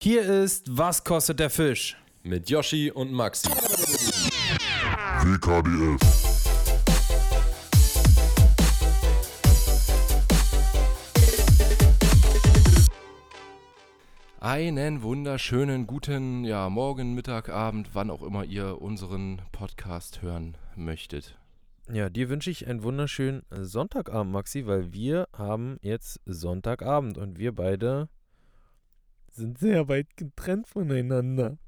Hier ist Was kostet der Fisch? Mit Yoshi und Maxi. WKDF. Einen wunderschönen guten ja, Morgen, Mittag, Abend, wann auch immer ihr unseren Podcast hören möchtet. Ja, dir wünsche ich einen wunderschönen Sonntagabend, Maxi, weil wir haben jetzt Sonntagabend und wir beide sind sehr weit getrennt voneinander.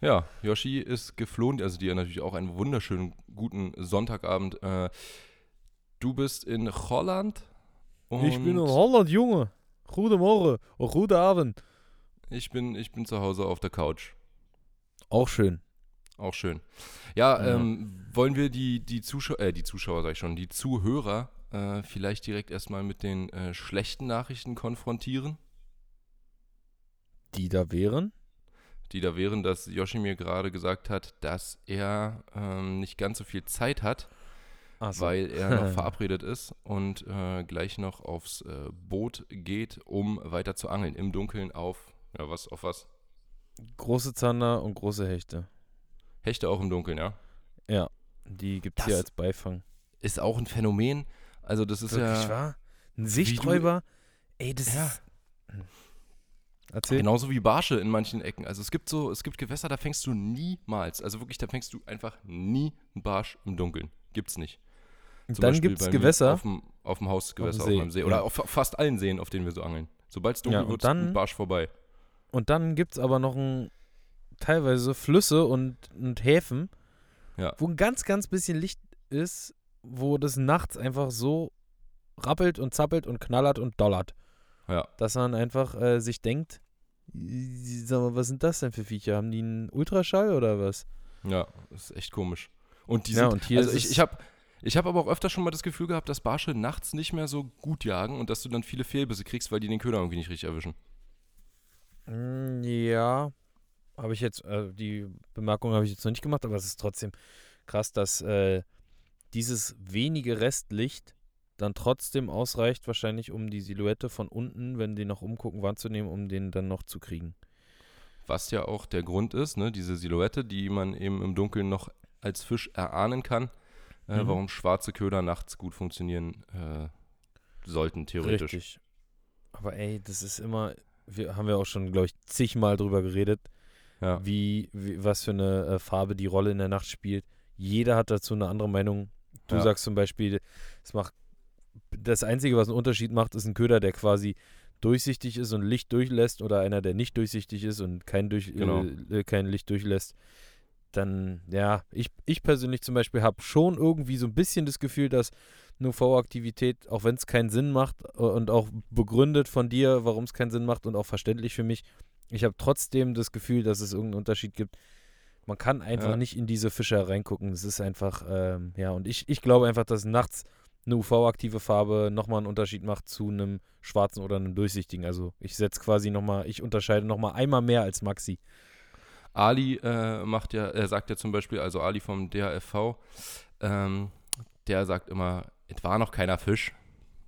Ja, Yoshi ist geflohen, also dir natürlich auch einen wunderschönen guten Sonntagabend. Äh, du bist in Holland. ich bin in Holland, Junge. Guten Morgen und guten Abend. Ich bin, ich bin zu Hause auf der Couch. Auch schön. Auch schön. Ja, Ja. Ähm, wollen wir die, die Zuschauer, äh, die Zuschauer sag ich schon, die Zuhörer äh, vielleicht direkt erstmal mit den äh, schlechten Nachrichten konfrontieren, Die da wären? die da wären, dass Yoshi mir gerade gesagt hat, dass er ähm, nicht ganz so viel Zeit hat, Achso. weil er noch verabredet ist und äh, gleich noch aufs äh, Boot geht, um weiter zu angeln im Dunkeln auf, ja was, auf was? Große Zander und große Hechte. Hechte auch im Dunkeln, ja. Ja, die gibt es hier als Beifang. Ist auch ein Phänomen. Also das ist ja wahr? Ein du- Sichträuber? Ey, das Ja. ist... Erzähl. Genauso wie Barsche in manchen Ecken. Also es gibt so, es gibt Gewässer, da fängst du niemals, also wirklich, da fängst du einfach nie einen Barsch im Dunkeln. Gibt's nicht. Zum Dann gibt es Gewässer. Auf dem, auf dem Hausgewässer, Auf auf, dem See, See. Oder ja. auf fast allen Seen, auf denen wir so angeln. Sobald es dunkel Ja, wird, dann- ist ein Barsch vorbei. Und dann gibt es aber noch ein, teilweise Flüsse und, und Häfen, Ja. wo ein ganz, ganz bisschen Licht ist, wo das nachts einfach so rappelt und zappelt und knallert und dollert. Ja. Dass man einfach äh, sich denkt, sag mal, was sind das denn für Viecher? Haben die einen Ultraschall oder was? Ja, das ist echt komisch. Und die Ja, sind, und hier also ich, ich habe ich hab aber auch öfter schon mal das Gefühl gehabt, dass Barsche nachts nicht mehr so gut jagen und dass du dann viele Fehlbisse kriegst, weil die den Köder irgendwie nicht richtig erwischen. Mm, Ja, habe ich jetzt, äh, die Bemerkung habe ich jetzt noch nicht gemacht, aber es ist trotzdem krass, dass äh, dieses wenige Restlicht dann trotzdem ausreicht, wahrscheinlich, um die Silhouette von unten, wenn die noch umgucken, wahrzunehmen, um den dann noch zu kriegen. Was ja auch der Grund ist, ne, diese Silhouette, die man eben im Dunkeln noch als Fisch erahnen kann, äh, Mhm. warum schwarze Köder nachts gut funktionieren äh, sollten, theoretisch. Richtig. Aber ey, das ist immer, wir haben ja auch schon, glaube ich, zigmal drüber geredet, Ja. wie, wie, was für eine äh, Farbe die Rolle in der Nacht spielt. Jeder hat dazu eine andere Meinung. Du Ja. sagst zum Beispiel, es macht das Einzige, was einen Unterschied macht, ist ein Köder, der quasi durchsichtig ist und Licht durchlässt oder einer, der nicht durchsichtig ist und kein, durch, Genau. äh, kein Licht durchlässt. Dann, ja, ich, ich persönlich zum Beispiel habe schon irgendwie so ein bisschen das Gefühl, dass eine UV-Aktivität, auch wenn es keinen Sinn macht äh, und auch begründet von dir, warum es keinen Sinn macht und auch verständlich für mich, ich habe trotzdem das Gefühl, dass es irgendeinen Unterschied gibt. Man kann einfach Ja. nicht in diese Fische reingucken. Es ist einfach, ähm, ja, und ich, ich glaube einfach, dass nachts eine UV-aktive Farbe nochmal einen Unterschied macht zu einem schwarzen oder einem durchsichtigen. Also ich setze quasi nochmal, ich unterscheide nochmal einmal mehr als Maxi. Ali äh, macht ja, er sagt ja zum Beispiel, also Ali vom DHFV, ähm, der sagt immer, es war noch keiner Fisch.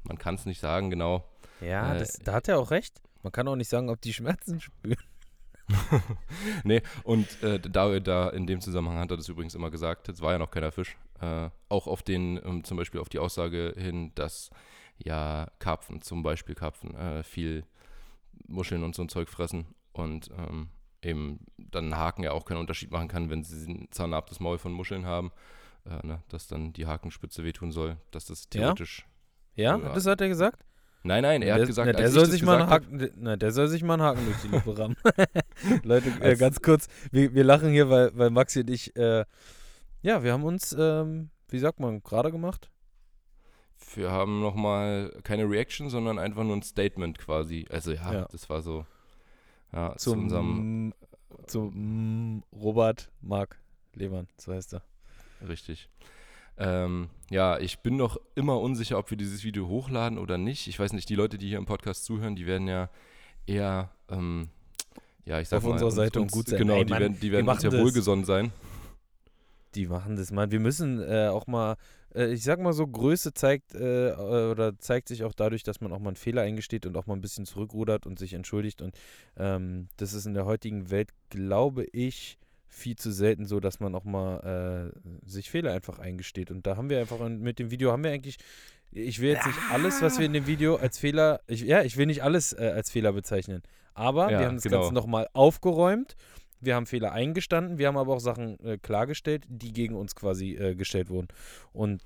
Man kann es nicht sagen, genau. Ja, Äh, das, da hat er auch recht. Man kann auch nicht sagen, ob die Schmerzen spüren. nee, und äh, da, da in dem Zusammenhang hat er das übrigens immer gesagt, es war ja noch keiner Fisch. Äh, auch auf den, ähm, zum Beispiel auf die Aussage hin, dass ja Karpfen, zum Beispiel Karpfen, äh, viel Muscheln und so ein Zeug fressen und ähm, eben dann ein Haken ja auch keinen Unterschied machen kann, wenn sie ein zahnabtes Maul von Muscheln haben, äh, ne, dass dann die Hakenspitze wehtun soll, dass das theoretisch. Ja, Ja. das hat er gesagt? Nein, nein, er der, hat gesagt, na, der soll sich mal einen hab- Haken, der- na, der soll sich mal einen Haken durch die Lippe rammen. Leute, äh, ganz kurz, wir, wir lachen hier, weil, weil Maxi und ich, äh, ja, wir haben uns, ähm, wie sagt man, gerade gemacht. Wir haben nochmal keine Reaction, sondern einfach nur ein Statement quasi. Also ja, Ja. das war so. Ja, zu Zum, unserem, zum Robert Mark Lehmann, so heißt er. richtig. Ähm, ja, ich bin noch immer unsicher, ob wir dieses Video hochladen oder nicht. Ich weiß nicht, die Leute, die hier im Podcast zuhören, die werden ja eher, ähm, ja, ich sag Auf mal, unserer uns- Seite und uns, gut sein. Genau, Ey, die Mann, werden, die werden uns ja das. wohlgesonnen sein. Die machen das mal. Wir müssen äh, auch mal, äh, ich sag mal so, Größe zeigt äh, oder zeigt sich auch dadurch, dass man auch mal einen Fehler eingesteht und auch mal ein bisschen zurückrudert und sich entschuldigt. Und ähm, das ist in der heutigen Welt, glaube ich, viel zu selten so, dass man auch mal äh, sich Fehler einfach eingesteht. Und da haben wir einfach mit dem Video haben wir eigentlich ich will jetzt nicht alles, was wir in dem Video als Fehler, ich, ja, ich will nicht alles äh, als Fehler bezeichnen. Aber Ja, wir haben das genau. Ganze nochmal aufgeräumt. Wir haben Fehler eingestanden. Wir haben aber auch Sachen äh, klargestellt, die gegen uns quasi äh, gestellt wurden. Und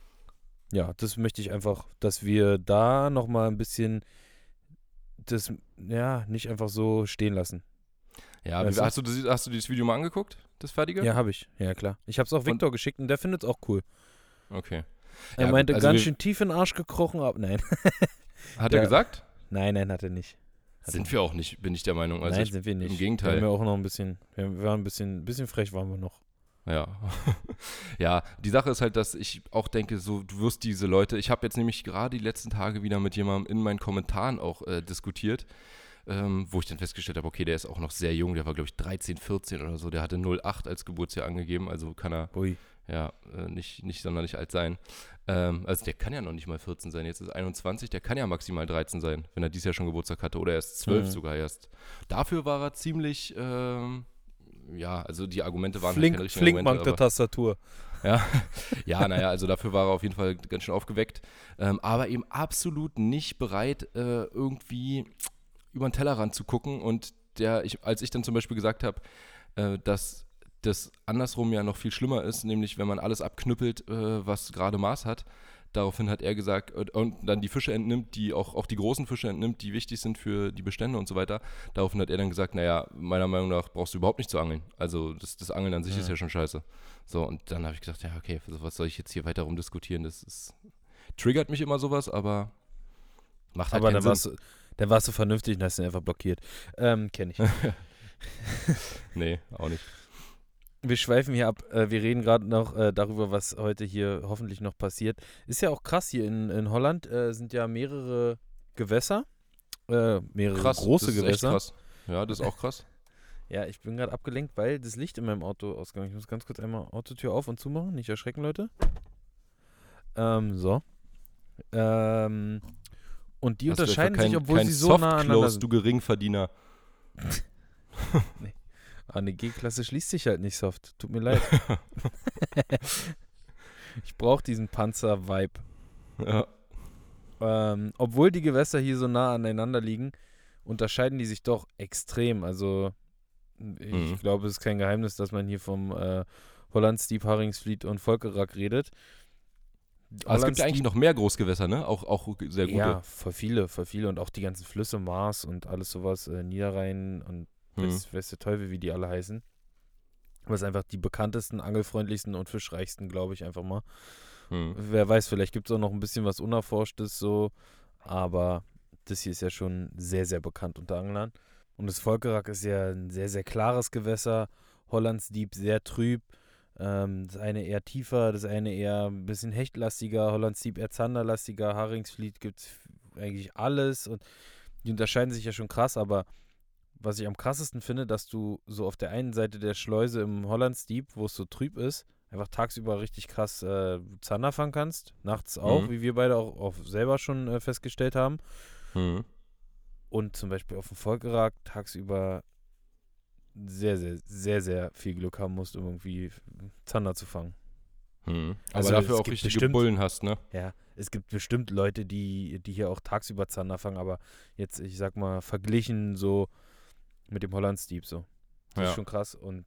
ja, das möchte ich einfach, dass wir da nochmal ein bisschen das, ja, nicht einfach so stehen lassen. Ja, Weißt du? hast, du das, hast du dieses Video mal angeguckt? Das fertige? Ja, habe ich. Ja, klar. Ich habe es auch Victor geschickt und der findet es auch cool. Okay. Er Ja, meinte, also ganz schön tief in den Arsch gekrochen, aber nein. Hat Ja. er gesagt? Nein, nein, hat er nicht. Sind wir auch nicht, bin ich der Meinung. Also Nein, ich, sind wir nicht. im Wir Gegenteil. haben ja auch noch ein bisschen, wir waren ein bisschen, ein bisschen frech waren wir noch. Ja. ja, die Sache ist halt, dass ich auch denke, so, du wirst diese Leute, ich habe jetzt nämlich gerade die letzten Tage wieder mit jemandem in meinen Kommentaren auch äh, diskutiert, ähm, wo ich dann festgestellt habe, okay, der ist auch noch sehr jung, der war, glaube ich, 13, 14 oder so, der hatte 08 als Geburtsjahr angegeben, also kann er Ui. ja äh, nicht, nicht sonderlich alt sein. Ähm, also der kann ja noch nicht mal 14 sein, jetzt ist 21, der kann ja maximal 13 sein, wenn er dieses Jahr schon Geburtstag hatte oder erst 12 Mhm. sogar erst. Dafür war er ziemlich, ähm, ja, also die Argumente waren halt Flink, richtigen Flinkmank Argumente, der aber- Tastatur. ja, ja, naja, also dafür war er auf jeden Fall ganz schön aufgeweckt. Ähm, aber eben absolut nicht bereit, äh, irgendwie über den Tellerrand zu gucken. Und der, ich, als ich dann zum Beispiel gesagt habe, äh, dass das andersrum ja noch viel schlimmer ist, nämlich wenn man alles abknüppelt, äh, was gerade Maß hat. Daraufhin hat er gesagt, und, dann die Fische entnimmt, die auch, auch die großen Fische entnimmt, die wichtig sind für die Bestände und so weiter. Daraufhin hat er dann gesagt, naja, meiner Meinung nach brauchst du überhaupt nicht zu angeln. Also das, das Angeln an sich Ja. ist ja schon scheiße. So, und dann habe ich gedacht, ja, okay, was soll ich jetzt hier weiter rumdiskutieren? Das ist, triggert mich immer sowas, aber macht halt Aber keinen dann warst, du, dann warst du vernünftig und hast ihn einfach blockiert. Ähm, kenn ich. Nee, auch nicht. Wir schweifen hier ab. Äh, wir reden gerade noch äh, darüber, was heute hier hoffentlich noch passiert. Ist ja auch krass hier in, in Holland äh, sind ja mehrere Gewässer. Äh, mehrere Krass, große das ist Gewässer. krass. Ja, das ist auch krass. Ja, ich bin gerade abgelenkt, weil das Licht in meinem Auto ausgegangen ist. Ich muss ganz kurz einmal Autotür auf und zumachen. Nicht erschrecken, Leute. Ähm, so. Ähm, und die Hast unterscheiden kein, sich, obwohl sie so Soft nah aneinander sind. du Geringverdiener. Ah, eine G-Klasse schließt sich halt nicht soft. Tut mir leid. ich brauche diesen Panzer-Vibe. Ja. Ähm, obwohl die Gewässer hier so nah aneinander liegen, unterscheiden die sich doch extrem. Also, ich Mhm. glaube, es ist kein Geheimnis, dass man hier vom äh, Hollandstiep, Haringsvliet und Volkerack redet. Aber es gibt ja eigentlich noch mehr Großgewässer, ne? Auch, auch sehr gute. Ja, voll viele, voll viele. Und auch die ganzen Flüsse, Mars und alles sowas, äh, Niederrhein und Hm. weiß, weiß der Teufel, wie die alle heißen. Aber es sind einfach die bekanntesten, angelfreundlichsten und fischreichsten, glaube ich, einfach mal. Hm. Wer weiß, vielleicht gibt es auch noch ein bisschen was Unerforschtes so, aber das hier ist ja schon sehr, sehr bekannt unter Anglern. Und das Volkerack ist ja ein sehr, sehr klares Gewässer. Hollandsdieb sehr trüb. Ähm, das eine eher tiefer, das eine eher ein bisschen hechtlastiger, Hollandsdieb eher zanderlastiger, Haringsfliet gibt es eigentlich alles und die unterscheiden sich ja schon krass, aber was ich am krassesten finde, dass du so auf der einen Seite der Schleuse im Hollandsdieb, wo es so trüb ist, einfach tagsüber richtig krass äh, Zander fangen kannst. Nachts auch, Mhm. wie wir beide auch, auch selber schon äh, festgestellt haben. Hm. Und zum Beispiel auf dem Volkerack tagsüber sehr, sehr, sehr, sehr viel Glück haben musst, um irgendwie Zander zu fangen. Hm. Also Aber dafür auch gibt richtige bestimmt- Bullen hast, ne? Ja, es gibt bestimmt Leute, die, die hier auch tagsüber Zander fangen, aber jetzt, ich sag mal, verglichen so mit dem Hollandsdieb so. Das Ja. ist schon krass und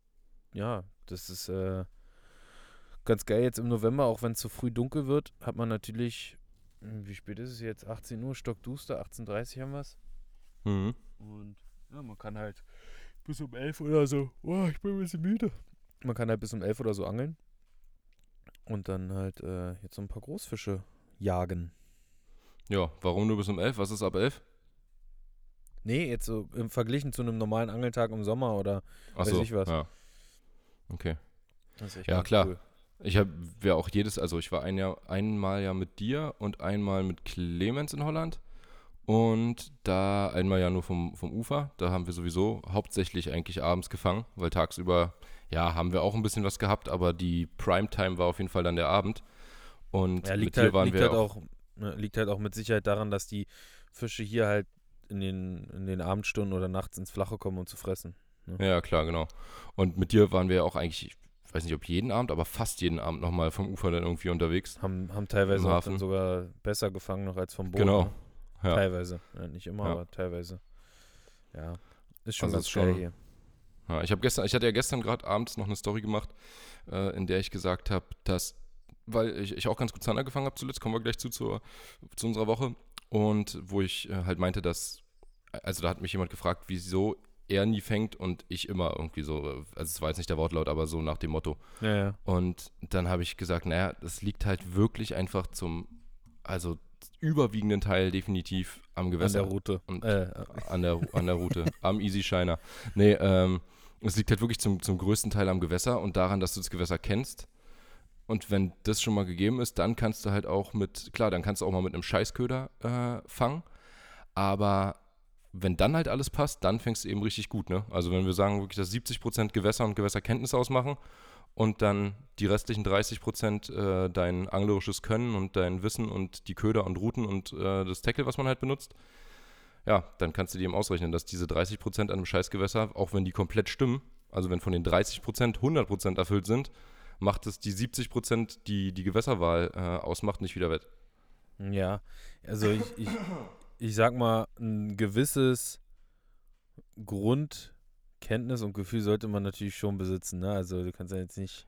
ja, das ist äh, ganz geil jetzt im November, auch wenn es so früh dunkel wird, hat man natürlich, hm, wie spät ist es jetzt? 18 Uhr, stockduster, 18.30 haben wir es. Hm. Und ja, man kann halt bis um 11 oder so, oh, ich bin ein bisschen müde. Man kann halt bis um 11 oder so angeln und dann halt äh, jetzt so ein paar Großfische jagen. Ja, warum nur bis um 11? Was ist ab 11? Nee, jetzt so im Verglichen zu einem normalen Angeltag im Sommer oder Weiß Achso, ich was. ja. Okay. das ist echt Ja, klar. cool. Ich habe ja auch jedes, also ich war ein Jahr, einmal ja mit dir und einmal mit Clemens in Holland. Und da einmal ja nur vom, vom Ufer. Da haben wir sowieso hauptsächlich eigentlich abends gefangen, weil tagsüber, ja, haben wir auch ein bisschen was gehabt, aber die Primetime war auf jeden Fall dann der Abend. Und Ja, mit dir halt, waren liegt wir halt auch, auch, ne, liegt halt auch mit Sicherheit daran, dass die Fische hier halt in den, in den Abendstunden oder nachts ins Flache kommen, um zu fressen. Ja, klar, genau. Und mit dir waren wir ja auch eigentlich, ich weiß nicht, ob jeden Abend, aber fast jeden Abend nochmal vom Ufer dann irgendwie unterwegs. Haben, haben teilweise auch Hafen. dann sogar besser gefangen noch als vom Boot. Genau. Ne? Ja. Teilweise. Ja, nicht immer, aber teilweise. Ja. Ist schon Also ganz schon- hier. Ja, ich habe gestern, ich hatte ja gestern gerade abends noch eine Story gemacht, äh, in der ich gesagt habe, dass, weil ich, ich auch ganz gut Zander gefangen habe zuletzt, kommen wir gleich zu, zur, zu unserer Woche, und wo ich äh, halt meinte, dass, also da hat mich jemand gefragt, wieso er nie fängt und ich immer irgendwie so, äh, also es war jetzt nicht der Wortlaut, aber so nach dem Motto. Ja, ja. Und dann habe ich gesagt, naja, das liegt halt wirklich einfach zum, also überwiegenden Teil definitiv am An Gewässer der Route. Und- äh, an der, an der Route, am Easy Shiner. Nee, ähm, es liegt halt wirklich zum, zum größten Teil am Gewässer und daran, dass du das Gewässer kennst. Und wenn das schon mal gegeben ist, dann kannst du halt auch mit, klar, dann kannst du auch mal mit einem Scheißköder äh, fangen. Aber wenn dann halt alles passt, dann fängst du eben richtig gut, ne? Also wenn wir sagen wirklich, dass 70% Gewässer und Gewässerkenntnis ausmachen und dann die restlichen 30% äh, dein anglerisches Können und dein Wissen und die Köder und Routen und äh, das Tackle, was man halt benutzt, ja, dann kannst du dir eben ausrechnen, dass diese 30% an einem Scheißgewässer, auch wenn die komplett stimmen, also wenn von den 30% 100% erfüllt sind, macht es die 70%, die die Gewässerwahl äh, ausmacht, nicht wieder wett. Ja, also ich, ich, ich sag mal, ein gewisses Grundkenntnis und Gefühl sollte man natürlich schon besitzen. Ne? Also du kannst ja jetzt nicht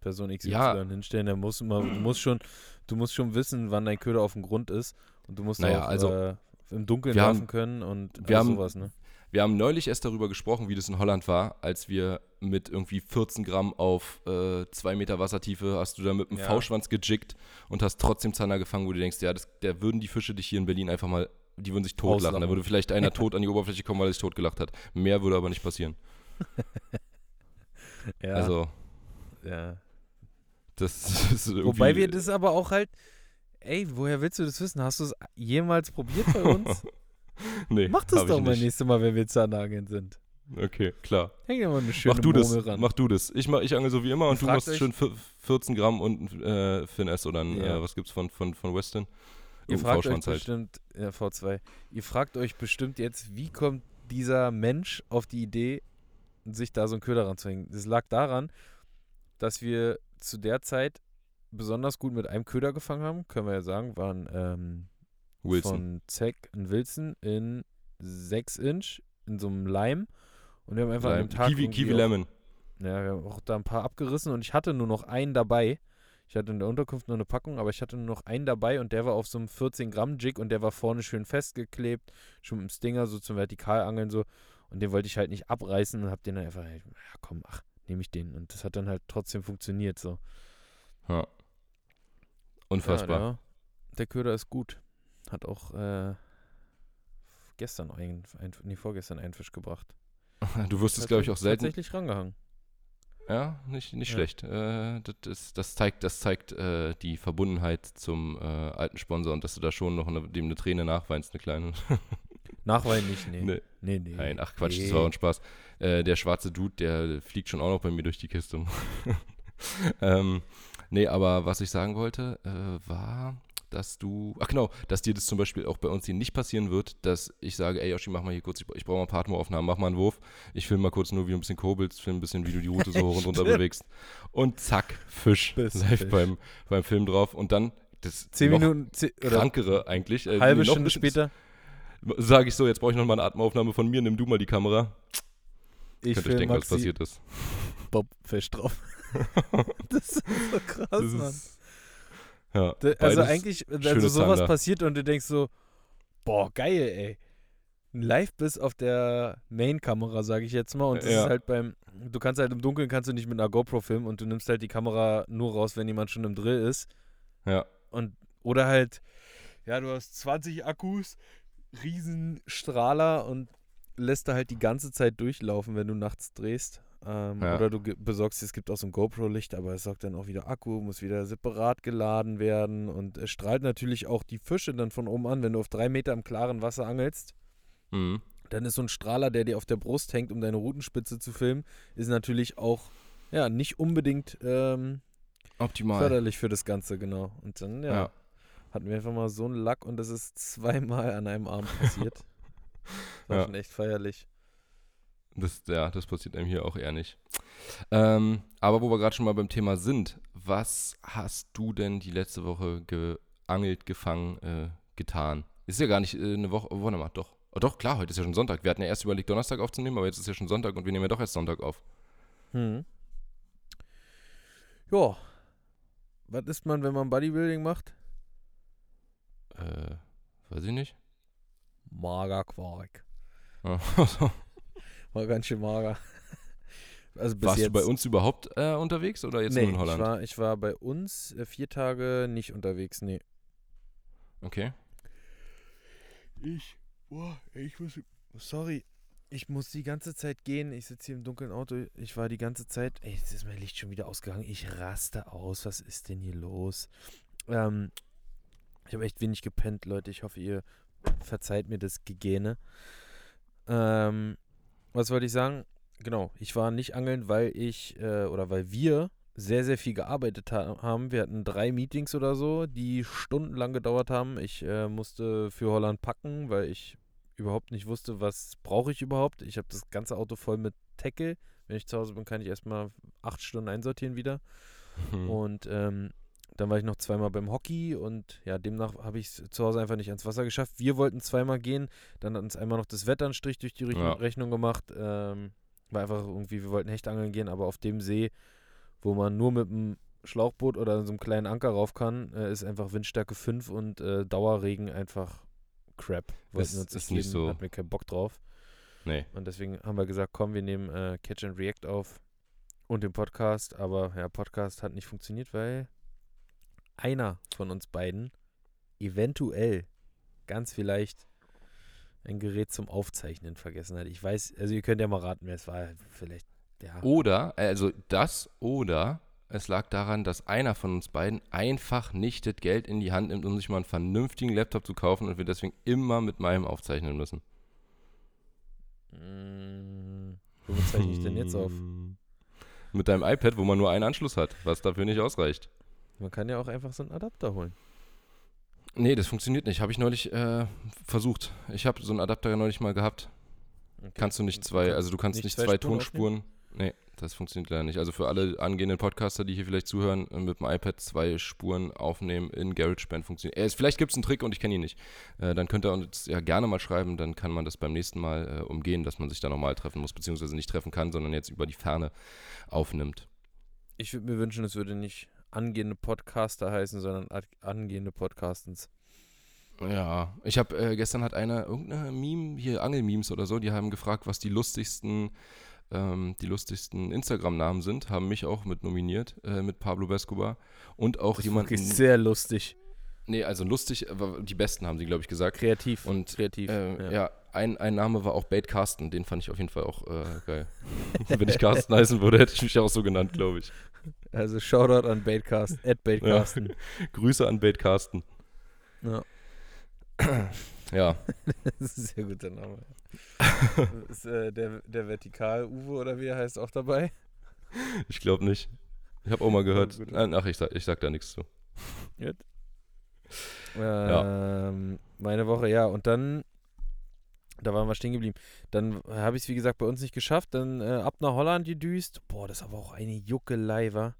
Person XY Ja. hinstellen, der muss immer, du musst schon, du musst schon wissen, wann dein Köder auf dem Grund ist und du musst Naja, auch also, äh, im Dunkeln haben- können und wir haben- sowas, ne? Wir haben neulich erst darüber gesprochen, wie das in Holland war, als wir mit irgendwie 14 Gramm auf 2 Meter Wassertiefe hast du da mit dem Ja. V-Schwanz gejiggt und hast trotzdem Zander gefangen, wo du denkst, ja, das, der würden die Fische dich hier in Berlin einfach mal, die würden sich totlachen. Da würde vielleicht einer tot an die Oberfläche kommen, weil er sich totgelacht hat. Mehr würde aber nicht passieren. Ja, Also, ja. das ist irgendwie, Wobei wir das aber auch halt, ey, woher willst du das wissen? Hast du es jemals probiert bei uns? nee, Mach das doch mal nicht. nächste Mal, wenn wir Zahnnageln sind. Okay, klar. Häng dir mal eine schöne Mach du das, ran. mach du das. Ich, mach, ich angel so wie immer und du Fragt machst schön vier- 14 Gramm und ein äh, Finesse oder ein, Ja. äh, was gibt's von, von, von Weston? Ihr Irgendein fragt euch bestimmt, ja, V2, ihr fragt euch bestimmt jetzt, wie kommt dieser Mensch auf die Idee, sich da so einen Köder ranzuhängen? Das lag daran, dass wir zu der Zeit besonders gut mit einem Köder gefangen haben, können wir ja sagen, waren ähm, Wilson. von Zeck und Wilson in 6 Inch in so einem Leim. Und wir haben einfach an Lime. dem Tag Kiwi, Kiwi auch- Lemon. ja, wir haben auch da ein paar abgerissen und ich hatte nur noch einen dabei. Ich hatte in der Unterkunft nur eine Packung, aber ich hatte nur noch einen dabei und der war auf so einem 14 Gramm Jig und der war vorne schön festgeklebt, schon mit dem Stinger so zum Vertikalangeln so. Und den wollte ich halt nicht abreißen und hab den dann einfach, ja komm, ach, nehme ich den. Und das hat dann halt trotzdem funktioniert so. Ja. Unfassbar. Ja, der, der Köder ist gut. Hat auch äh, gestern ein, ein, nee, vorgestern einen Fisch gebracht. Du wirst es, glaube ich, auch selten. Tatsächlich rangehangen. Ja, nicht, nicht Ja. schlecht. Äh, das, ist, das zeigt, das zeigt äh, die Verbundenheit zum äh, alten Sponsor und dass du da schon noch eine, dem eine Träne nachweinst, eine kleine. Nachwein nicht, nee. Nee. Nee, nee. Nein, ach Quatsch, nee. das war ein Spaß. Äh, der schwarze Dude, der fliegt schon auch noch bei mir durch die Kiste. ähm, nee, aber was ich sagen wollte, äh, war, dass du, ach genau, dass dir das zum Beispiel auch bei uns hier nicht passieren wird, dass ich sage, ey Yoshi, mach mal hier kurz, ich, ich brauche mal Partneraufnahmen, mach mal einen Wurf. Ich filme mal kurz nur, wie du ein bisschen kurbelst, film ein bisschen, wie du die Route so hoch und runter bewegst. Und zack, Fisch, Bist live Fisch. Beim, beim Film drauf. Und dann, das Zehn Minuten, zehn, krankere eigentlich. äh, halbe ein Stunde bisschen- später, Sage ich so, jetzt brauche ich noch mal eine Atemaufnahme von mir, nimm du mal die Kamera. ich Könnt euch denken, was Maxi passiert ist. Bob Fisch drauf. das ist so krass, Das Mann. ist, ja, also eigentlich, also sowas Zander. passiert und du denkst so, boah, geil, ey. Ein Live-Biss auf der Main-Kamera, sage ich jetzt mal. Und das Ja. ist halt beim, du kannst halt im Dunkeln, kannst du nicht mit einer GoPro filmen und du nimmst halt die Kamera nur raus, wenn jemand schon im Drill ist. Ja, Und, oder halt, ja, du hast 20 Akkus, riesen Strahler und lässt da halt die ganze Zeit durchlaufen, wenn du nachts drehst. Ähm, Ja. Oder du besorgst, es gibt auch so ein GoPro-Licht, aber es sorgt dann auch wieder Akku, muss wieder separat geladen werden und es strahlt natürlich auch die Fische dann von oben an, wenn du auf drei Meter im klaren Wasser angelst. mhm. Dann ist so ein Strahler, der dir auf der Brust hängt, um deine Rutenspitze zu filmen, ist natürlich auch ja, nicht unbedingt ähm, Optimal. förderlich für das Ganze, genau. Und dann, ja, Ja. hatten wir einfach mal so einen Lack und das ist zweimal an einem Abend passiert. War Ja. schon echt feierlich. Das, ja, das passiert einem hier auch eher nicht. Ähm, aber wo wir gerade schon mal beim Thema sind, was hast du denn die letzte Woche geangelt, gefangen, äh, getan? Ist ja gar nicht äh, eine Woche, oh, warte mal, doch. Oh, doch, klar, heute ist ja schon Sonntag. Wir hatten ja erst überlegt, Donnerstag aufzunehmen, aber jetzt ist ja schon Sonntag und wir nehmen ja doch erst Sonntag auf. Hm. Ja. Was isst man, wenn man Bodybuilding macht? Äh, weiß ich nicht. Magerquark. Ja. War ganz schön mager. Also Warst jetzt. du bei uns überhaupt äh, unterwegs oder jetzt nee, nur in Holland? Ich war, ich war bei uns äh, vier Tage nicht unterwegs, nee. okay. Ich, boah, ich muss, sorry, ich muss die ganze Zeit gehen. Ich sitze hier im dunklen Auto. Ich war die ganze Zeit, ey, jetzt ist mein Licht schon wieder ausgegangen. Ich raste aus. Was ist denn hier los? Ähm, ich habe echt wenig gepennt, Leute. Ich hoffe, ihr verzeiht mir das Gegähne. Ähm, was wollte ich sagen? Genau, ich war nicht angeln, weil ich, äh, oder weil wir sehr, sehr viel gearbeitet ha haben. Wir hatten drei Meetings oder so, die stundenlang gedauert haben. Ich äh, musste für Holland packen, weil ich überhaupt nicht wusste, was brauche ich überhaupt. Ich habe das ganze Auto voll mit Tackle. Wenn ich zu Hause bin, kann ich erstmal acht Stunden einsortieren wieder. Hm. Und ähm, dann war ich noch zweimal beim Hockey und ja, demnach habe ich es zu Hause einfach nicht ans Wasser geschafft. Wir wollten zweimal gehen, dann hat uns einmal noch das Wetter einen Strich durch die Rech Ja. Rechnung gemacht. Ähm, war einfach irgendwie, wir wollten Hechtangeln gehen, aber auf dem See, wo man nur mit einem Schlauchboot oder so einem kleinen Anker rauf kann, äh, ist einfach Windstärke 5 und äh, Dauerregen einfach crap. Wollten Das uns ist nicht so- hatten wir keinen Bock drauf. nee. Und deswegen haben wir gesagt, komm, wir nehmen äh, Catch and React auf und den Podcast. Aber ja, Podcast hat nicht funktioniert, weil einer von uns beiden eventuell ganz vielleicht ein Gerät zum Aufzeichnen vergessen hat. Ich weiß, also ihr könnt ja mal raten, wer es war. Vielleicht, ja. Oder, also das oder es lag daran, dass einer von uns beiden einfach nicht das Geld in die Hand nimmt, um sich mal einen vernünftigen Laptop zu kaufen und wir deswegen immer mit meinem aufzeichnen müssen. Mm, womit zeichne ich denn jetzt auf? Mit deinem iPad, wo man nur einen Anschluss hat, was dafür nicht ausreicht. Man kann ja auch einfach so einen Adapter holen. Nee, das funktioniert nicht. Habe ich neulich äh, versucht. Ich habe so einen Adapter neulich mal gehabt. Okay. Kannst du nicht zwei, also du kannst nicht nicht, zwei zwei, Spuren Tonspuren. Nee, das funktioniert leider nicht. Also für alle angehenden Podcaster, die hier vielleicht zuhören, äh, mit dem iPad zwei Spuren aufnehmen in GarageBand funktioniert. Äh, vielleicht gibt es einen Trick und ich kenne ihn nicht. Äh, dann könnt ihr uns ja gerne mal schreiben, dann kann man das beim nächsten Mal äh, umgehen, dass man sich da nochmal treffen muss, beziehungsweise nicht treffen kann, sondern jetzt über die Ferne aufnimmt. Ich würde mir wünschen, es würde nicht angehende Podcaster heißen, sondern angehende Podcastens. Ja, ich habe äh, gestern hat einer irgendeine Meme, hier Angelmemes oder so, die haben gefragt, was die lustigsten, ähm, die lustigsten Instagram-Namen sind, haben mich auch mit nominiert, äh, mit Pablo Bescobar und auch Das ist jemanden. wirklich sehr lustig. Nee, also lustig, aber die besten haben sie, glaube ich, gesagt. Kreativ. Und kreativ. Äh, ja, ein, ein Name war auch Bait Carsten, den fand ich auf jeden Fall auch äh, geil. Wenn ich Carsten heißen würde, hätte ich mich auch so genannt, glaube ich. Also Shoutout an Baitcast, at Baitcasten. Grüße an Bait Carsten. Ja. Ja, Das ist ein sehr guter Name. ist äh, der, der Vertikal-Uwe oder wie er heißt auch dabei? ich glaube nicht. Ich habe auch mal gehört. gut. Ach, ich sag, ich sag da nichts zu. Ähm, Meine Woche, ja. Und dann, da waren wir stehen geblieben. Dann habe ich es, wie gesagt, bei uns nicht geschafft. Dann äh, ab nach Holland gedüst. Boah, das ist aber auch eine Juckelei, war.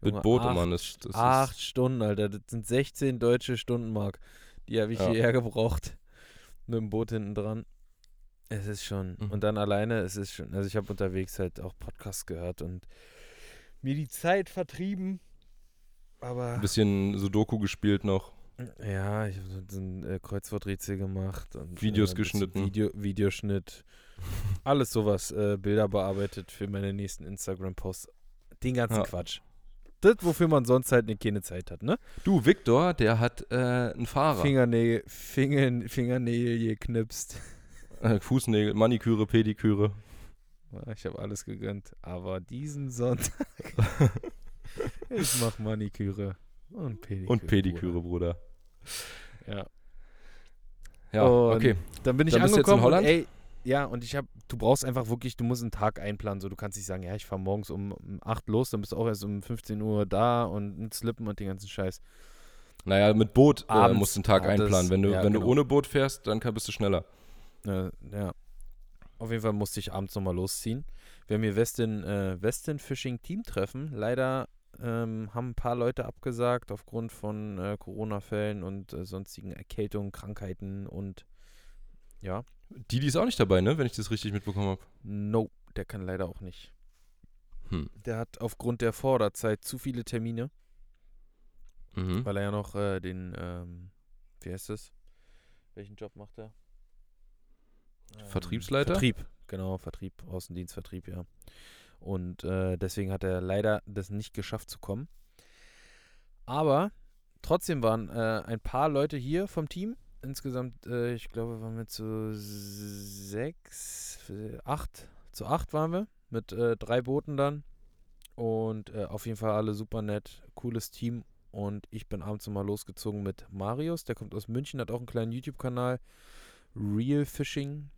Mit Boote, acht, Mann. Das, das acht ist, Stunden, Alter. Das sind 16 deutsche Stundenmark. Die habe ich Ja. hierher gebraucht. Mit dem Boot hinten dran. Es ist schon. Mhm. Und dann alleine, es ist schon. Also ich habe unterwegs halt auch Podcasts gehört und mir die Zeit vertrieben. Aber. ein bisschen Sudoku gespielt noch. Ja, ich habe so ein äh, Kreuzworträtsel gemacht und Videos äh, geschnitten. Video, Videoschnitt. Alles sowas, äh, Bilder bearbeitet für meine nächsten Instagram-Posts. Den ganzen Ja. Quatsch. Das, wofür man sonst halt ne, keine Zeit hat, ne? Du, Victor, der hat äh, einen Fahrer. Fingernägel, Fingern, Fingernägel geknipst. Äh, Fußnägel, Maniküre, Pediküre. Ich habe alles gegönnt. Aber diesen Sonntag. ich mach Maniküre und Pediküre. Und Pediküre, Bruder. Ja. Ja, Und okay. Dann bin ich Dann bist du jetzt in angekommen. Holland? Und, ey, ja, und ich habe, du brauchst einfach wirklich, du musst einen Tag einplanen. So, du kannst nicht sagen, ja, ich fahre morgens um, um 8 los, dann bist du auch erst um 15 Uhr da und mit Slippen und den ganzen Scheiß. Naja, mit Boot äh, Abends, musst du einen Tag das- einplanen. Wenn du, ja, wenn genau. du ohne Boot fährst, dann bist du schneller. Äh, ja. Auf jeden Fall musste ich abends nochmal losziehen. Wir haben hier Westin, äh, Westin Fishing Team Treffen. Leider ähm, haben ein paar Leute abgesagt aufgrund von äh, Corona-Fällen und äh, sonstigen Erkältungen, Krankheiten und ja, Die, die ist auch nicht dabei, ne? Wenn ich das richtig mitbekommen habe. no, der kann leider auch nicht. Hm. Der hat aufgrund der Vorderzeit zu viele Termine, Mhm. weil er ja noch äh, den, ähm, wie heißt das? Welchen Job macht er? Ähm, Vertriebsleiter? Vertrieb, genau, Vertrieb, Außendienst, Vertrieb, ja. Und äh, deswegen hat er leider das nicht geschafft zu kommen. Aber trotzdem waren äh, ein paar Leute hier vom Team. Insgesamt, äh, ich glaube, waren wir zu sechs, äh, acht, zu acht waren wir mit äh, drei Booten dann. Und äh, auf jeden Fall alle super nett, cooles Team. Und ich bin abends nochmal losgezogen mit Marius, der kommt aus München, hat auch einen kleinen YouTube-Kanal. Real Fishing.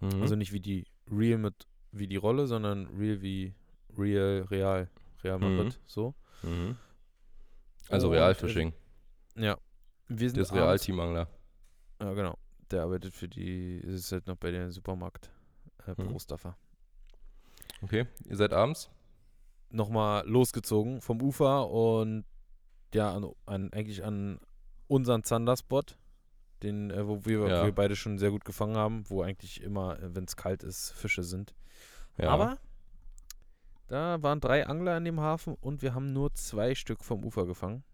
Mhm. Also nicht wie die Real mit wie die Rolle, sondern Real wie Real, Real, Real Mhm. Madrid. So. mhm. Also Realfishing. Ja. Wir sind abends- Realteamangler. Ja, genau. Der arbeitet für die, ist halt noch bei dem Supermarkt. Äh, Mhm. Prostaffer. Okay. Ihr seid abends? Nochmal losgezogen vom Ufer und ja, an, an, eigentlich an unseren Zanderspot, den, äh, wo wir, Ja. wir beide schon sehr gut gefangen haben, wo eigentlich immer, wenn es kalt ist, Fische sind. Ja. Aber da waren drei Angler in dem Hafen und wir haben nur zwei Stück vom Ufer gefangen.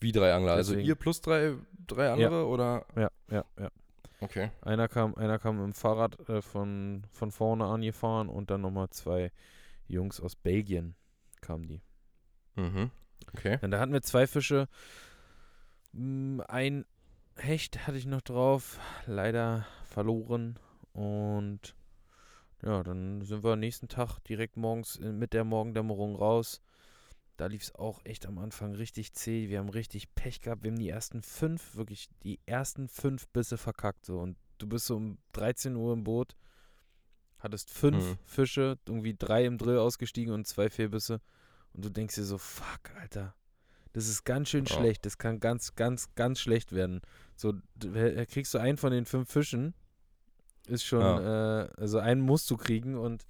Wie drei Angler? Also Deswegen- ihr plus drei, drei andere oder? Ja, ja, ja. Okay. Einer kam, einer kam im Fahrrad äh, von, von vorne angefahren und dann nochmal zwei Jungs aus Belgien kamen die. Mhm. Okay. Und da hatten wir zwei Fische. Mm, Ein Hecht hatte ich noch drauf, leider verloren. Und ja, dann sind wir am nächsten Tag direkt morgens in- mit der Morgendämmerung raus. Da lief es auch echt am Anfang richtig zäh. Wir haben richtig Pech gehabt. Wir haben die ersten fünf, wirklich die ersten fünf Bisse verkackt. So. Und du bist so um 13 Uhr im Boot, hattest fünf Mhm. Fische, irgendwie drei im Drill ausgestiegen und zwei Fehlbisse. Und du denkst dir so, fuck, Alter. Das ist ganz schön Ja. schlecht. Das kann ganz, ganz, ganz schlecht werden. So, äh, kriegst du einen von den fünf Fischen, ist schon, äh, also einen musst du kriegen und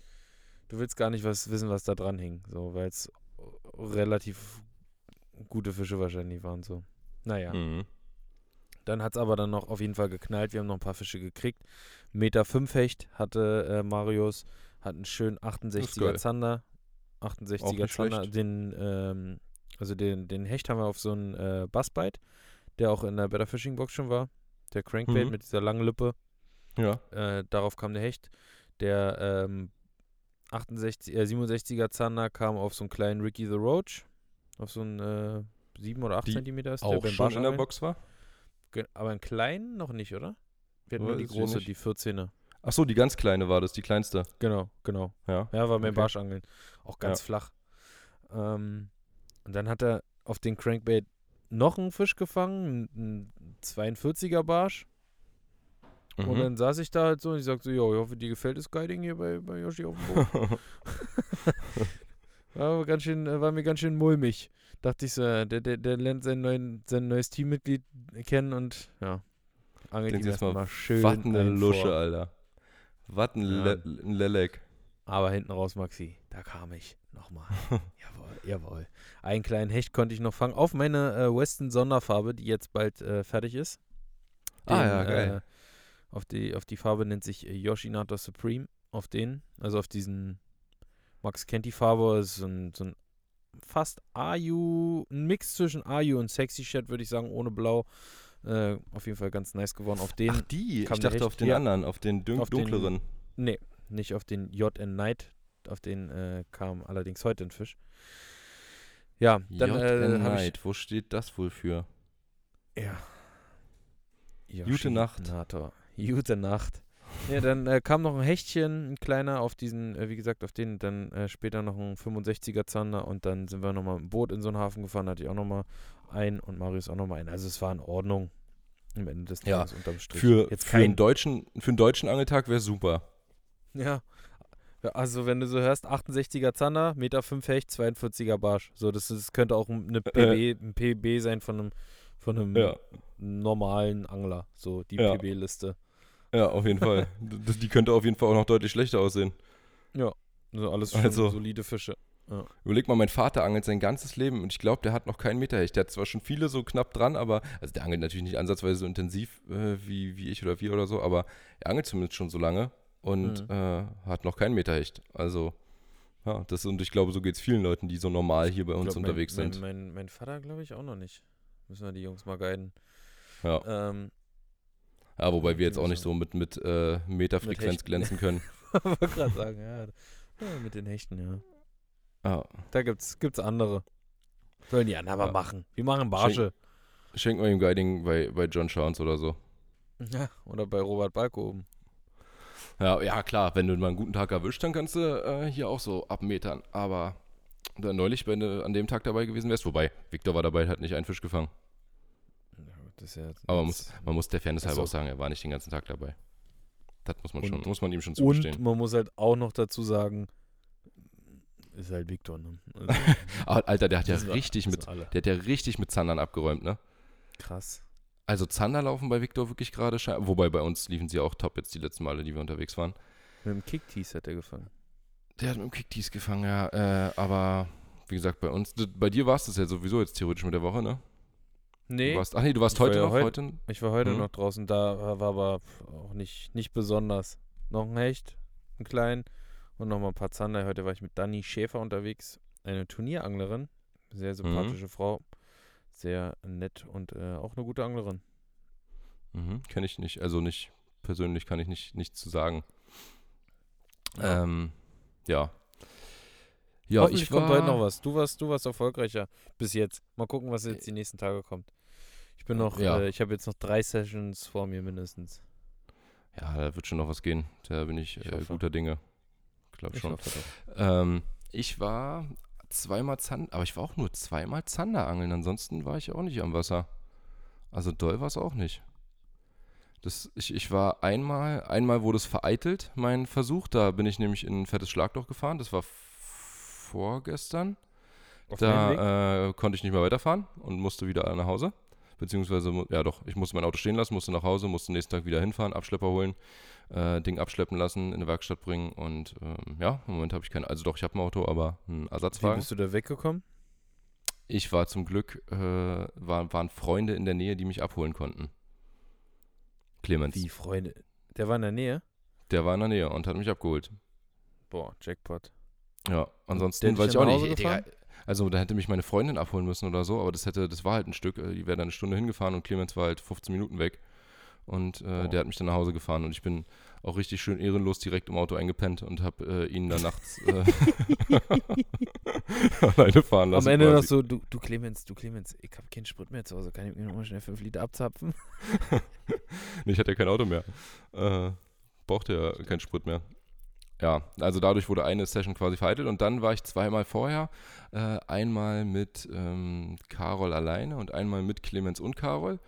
du willst gar nicht was wissen, was da dran hing. So, weil es relativ gute Fische wahrscheinlich waren. So. Naja. Mhm. Dann hat es aber dann noch auf jeden Fall geknallt. Wir haben noch ein paar Fische gekriegt. Meter 5 Hecht hatte äh, Marius, hat einen schönen 68er geil. Zander. Auch 68er nicht Zander. Den, ähm, also den, den Hecht haben wir auf so einen äh, Bassbite, der auch in der Better Fishing Box schon war. Der Crankbait Mhm. mit dieser langen Lippe. Ja. Äh, darauf kam der Hecht. Der ähm, 68, äh, 67er Zander kam auf so einen kleinen Ricky the Roach. Auf so einen äh, 7 oder 8 Die Zentimeter ist der Auch beim schon in der. Box war? Aber einen kleinen noch nicht, oder? Wir hatten nur die große, die 14er. Ach so, die ganz kleine war das, die kleinste. Genau, genau. Ja. Ja, war beim Okay. Barschangeln. Auch ganz flach. Ähm, und dann hat er auf den Crankbait noch einen Fisch gefangen, einen 42er Barsch. Und Mhm. dann saß ich da halt so und ich sagte so, jo, ich hoffe, dir gefällt das Guiding hier bei, bei Yoshi auf dem Boot. war, ganz schön, äh, war mir ganz schön mulmig. Dachte ich so, der, der, der lernt sein, neuen, sein neues Teammitglied kennen und ja, angelt ihm jetzt mal, erstmal schön Was eine Lusche, vor. Alter. Was ein, Ja. Lelek. Aber hinten raus, Maxi, da kam ich nochmal. jawohl, jawohl. Einen kleinen Hecht konnte ich noch fangen. Auf meine äh, Weston Sonderfarbe, die jetzt bald äh, fertig ist. Ah, ja, geil. Äh, auf, die, auf die Farbe nennt sich äh, Yoshinato Supreme. Auf den, also auf diesen Max Kenty Farbe, ist so ein, so ein fast Ayu, ein Mix zwischen Ayu und Sexy Shed, würde ich sagen, ohne Blau. Äh, auf jeden Fall ganz nice geworden. Auf den, Ach, die. Ich dachte auf den anderen, auf den dun Auf den- dunkleren. nee, nicht auf den JN Knight. Auf den äh, kam allerdings heute ein Fisch. Ja, dann äh, habe ich. Wo steht das wohl für? Ja. Gute Nacht. Yoshinator. Gute Nacht. Ja, dann äh, kam noch ein Hechtchen, ein kleiner, auf diesen, äh, wie gesagt, auf den, dann äh, später noch ein 65er Zander und dann sind wir nochmal dem Boot in so einen Hafen gefahren, hatte ich auch nochmal einen und Marius auch nochmal einen. Also es war in Ordnung. Am Ende des Ja, Tages unterm Strich. Für, Jetzt für, einen kein. deutschen, für einen deutschen Angeltag wäre super. Ja. Ja, Also, wenn du so hörst, 68er Zander, Meter 5 Hecht, 42er Barsch. So, das, ist, könnte auch eine PB, ein PB sein von einem, von einem Ja. normalen Angler. So, die Ja. PB-Liste. Ja, auf jeden Fall. Die könnte auf jeden Fall auch noch deutlich schlechter aussehen. Also, alles Also- solide Fische. Überleg mal, mein Vater angelt sein ganzes Leben und ich glaube, der hat noch keinen Meterhecht. Der hat zwar schon viele so knapp dran, aber, also der angelt natürlich nicht ansatzweise so intensiv äh, wie, wie ich oder wir oder so, aber er angelt zumindest schon so lange und Mhm. äh, hat noch keinen Meterhecht. Also, ja, das und ich glaube, so geht es vielen Leuten, die so normal hier bei uns glaub, unterwegs mein, sind. Mein, mein, mein Vater, glaube ich, auch noch nicht. Müssen wir die Jungs mal guiden. Ja. Ähm, ja, wobei wir jetzt auch nicht so mit, mit äh, Meterfrequenz Hechten. glänzen können. wollte gerade sagen, ja. ja. Mit den Hechten, ja. Ja. Da gibt's, gibt's andere. Sollen die anderen aber Ja. machen. Wir machen Barsche. Schenken wir ihm Guiding bei, bei John Chance oder so. Ja, oder bei Robert Balko oben. Ja, ja, klar, wenn du mal einen guten Tag erwischt, dann kannst du äh, hier auch so abmetern. Aber dann neulich, wenn du an dem Tag dabei gewesen wärst, wobei Victor war dabei, hat nicht einen Fisch gefangen. Ja, das ist ja Aber man muss, man muss der Fairness halber auch sagen, er war nicht den ganzen Tag dabei. Das muss man Und- schon, muss man ihm schon Und zugestehen. man muss halt auch noch dazu sagen, ist halt Victor, ne? Also, Aber Alter, der hat ja richtig mit, der hat ja richtig mit Zandern abgeräumt, ne? Krass. Also Zander laufen bei Victor wirklich gerade, sche- wobei bei uns liefen sie auch top jetzt die letzten Male, die wir unterwegs waren. Mit dem Kicktease hat er gefangen. Der hat mit dem Kicktease gefangen, ja, äh, aber wie gesagt, bei uns, bei dir war es das ja sowieso jetzt theoretisch mit der Woche, ne? Nee, Du warst, ach nee, du warst heute ja noch, heut- heute? ich war heute Mhm. noch draußen, da war aber auch nicht, nicht besonders. Noch ein Hecht, ein klein und noch mal ein paar Zander. Heute war ich mit Dani Schäfer unterwegs, eine Turnieranglerin, sehr sympathische Frau, sehr nett und äh, auch eine gute Anglerin. Mhm, kenne ich nicht, also nicht, persönlich kann ich nicht, nichts zu sagen. Ja. Ähm, ja. Ja, Hoffentlich ich kommt war, heute noch was. Du warst, du warst erfolgreicher bis jetzt. Mal gucken, was jetzt die nächsten Tage kommt. Ich bin noch, Ja. äh, ich habe jetzt noch drei Sessions vor mir mindestens. Ja, da wird schon noch was gehen. Da bin ich, Ich äh, guter Dinge. Ich glaube Ich schon. hoffe. Ähm, ich war zweimal Zander, aber ich war auch nur zweimal Zanderangeln. Ansonsten war ich auch nicht am Wasser. Also doll war es auch nicht. Das, ich, ich war einmal, einmal wurde es vereitelt, mein Versuch. Da bin ich nämlich in ein fettes Schlagloch gefahren. Das war vorgestern. Auf? Da äh, konnte ich nicht mehr weiterfahren und musste wieder nach Hause. Beziehungsweise, ja doch, ich musste mein Auto stehen lassen, musste nach Hause, musste nächsten Tag wieder hinfahren, Abschlepper holen, äh, Ding abschleppen lassen, in eine Werkstatt bringen und ähm, ja, im Moment habe ich kein, also doch, ich habe ein Auto, aber ein Wie Ersatzwagen. bist du da weggekommen? Ich war zum Glück, äh, war, waren Freunde in der Nähe, die mich abholen konnten. Clemens, Wie, Freunde? Der war in der Nähe? der war in der Nähe und hat mich abgeholt. Boah, Jackpot. Ja, ansonsten weiß ich auch nicht. Gefahren? also da hätte mich meine Freundin abholen müssen oder so, aber das hätte, das war halt ein Stück, äh, die wäre dann eine Stunde hingefahren und Clemens war halt 15 Minuten weg. Und äh, Wow. der hat mich dann nach Hause gefahren und ich bin auch richtig schön ehrenlos direkt im Auto eingepennt und habe äh, ihn dann nachts äh, alleine fahren lassen. Am Ende noch so, du, du Clemens, du Clemens, ich habe keinen Sprit mehr zu Hause, kann ich mir nochmal schnell 5 Liter abzapfen? Nee, ich hatte ja kein Auto mehr. Äh, brauchte ja keinen Sprit mehr. Ja, also dadurch wurde eine Session quasi vereitelt und dann war ich zweimal vorher. Äh, einmal mit ähm, Carol alleine und einmal mit Clemens und Carol.